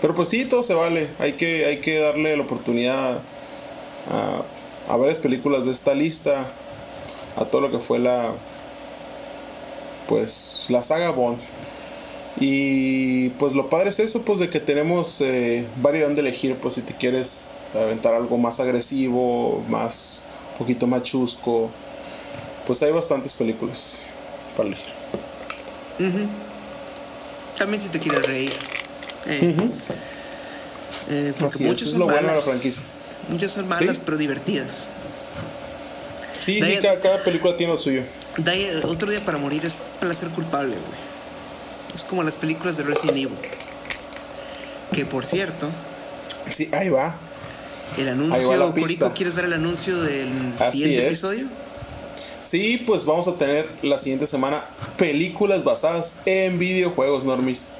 S2: Pero pues sí, todo se vale. Hay que, hay que darle la oportunidad a, a varias películas de esta lista. A todo lo que fue la. Pues la saga Bond. Y pues lo padre es eso, pues de que tenemos eh, variedad de elegir, pues si te quieres aventar algo más agresivo, más, un poquito más chusco, pues hay bastantes películas para elegir.
S1: También si te quieres reír. Eh, eh, porque muchos son
S2: lo
S1: malas.
S2: bueno de la franquicia.
S1: Muchas son malas, pero divertidas.
S2: Sí, cada, película tiene lo suyo.
S1: otro día para morir es placer culpable, güey. Es como las películas de Resident Evil. Que por cierto.
S2: Sí, ahí va.
S1: El anuncio, Corico, ¿quieres dar el anuncio del siguiente episodio?
S2: Sí, pues vamos a tener la siguiente semana películas basadas en videojuegos, normis.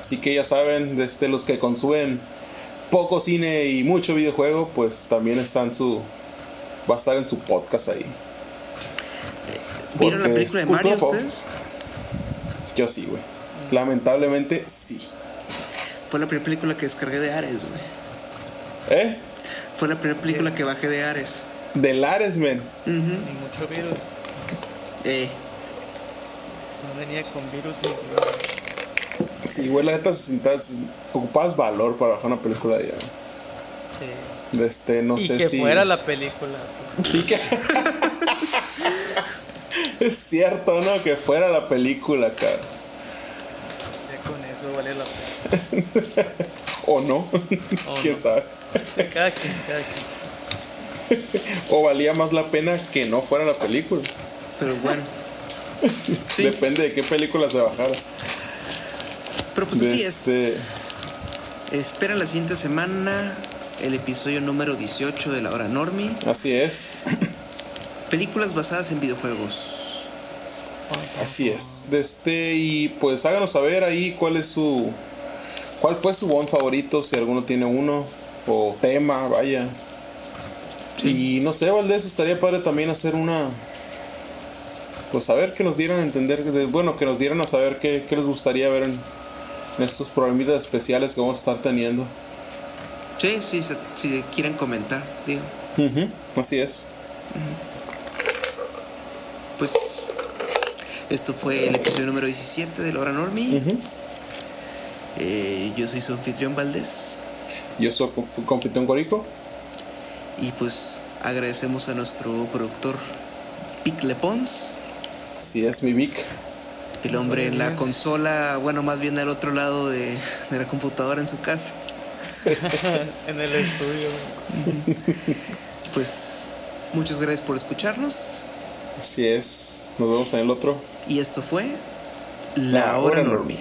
S2: Así que ya saben, desde este, los que consumen poco cine y mucho videojuego, pues también está en su. Va a estar en su podcast ahí.
S1: ¿Vieron la película de Mario ustedes?
S2: Yo sí, güey. Lamentablemente, sí.
S1: Fue la primera película que descargué de Ares,
S2: güey. ¿Eh?
S1: Fue la primera película que bajé de Ares.
S2: ¿Del Ares, men?
S3: Y mucho virus.
S1: Eh.
S3: No venía con virus
S2: y Sí, güey, la neta ocupabas valor para bajar una película de allá.
S3: Sí.
S2: De este, no sé
S3: si. Que fuera la película.
S2: Y que. es cierto, ¿no? Que fuera la película, cara
S3: vale la
S2: pena. o no. ¿Quién sabe?
S3: Cada quien, cada quien.
S2: o valía más la pena que no fuera la película.
S1: Pero bueno.
S2: Depende de qué película se bajara.
S1: Pero pues así es. Este Espera la siguiente semana el episodio número 18 de la hora Normi.
S2: Así es.
S1: Películas basadas en videojuegos.
S2: Así es. De este, y pues háganos saber ahí cuál es su. ¿Cuál fue su Bond favorito? Si alguno tiene uno. O tema, vaya. Y no sé, Valdés, estaría padre también hacer una. Pues a ver que nos dieran a entender. Bueno, que nos dieran a saber qué, les gustaría ver en, estos programitas especiales que vamos a estar teniendo.
S1: Sí, sí, si quieren comentar, digo.
S2: así es.
S1: Pues esto fue el episodio número 17 de Laura Normi. Eh, yo soy su anfitrión Valdés.
S2: Yo soy su anfitrión Corico.
S1: Y pues agradecemos a nuestro productor Vic Lepons.
S2: Sí, es mi Vic.
S1: El hombre en la consola, bueno, más bien al otro lado de, de la computadora en su casa.
S3: en el estudio.
S1: pues muchas gracias por escucharnos.
S2: Así es. Nos vemos en el otro.
S1: Y esto fue La, Hora, Normie.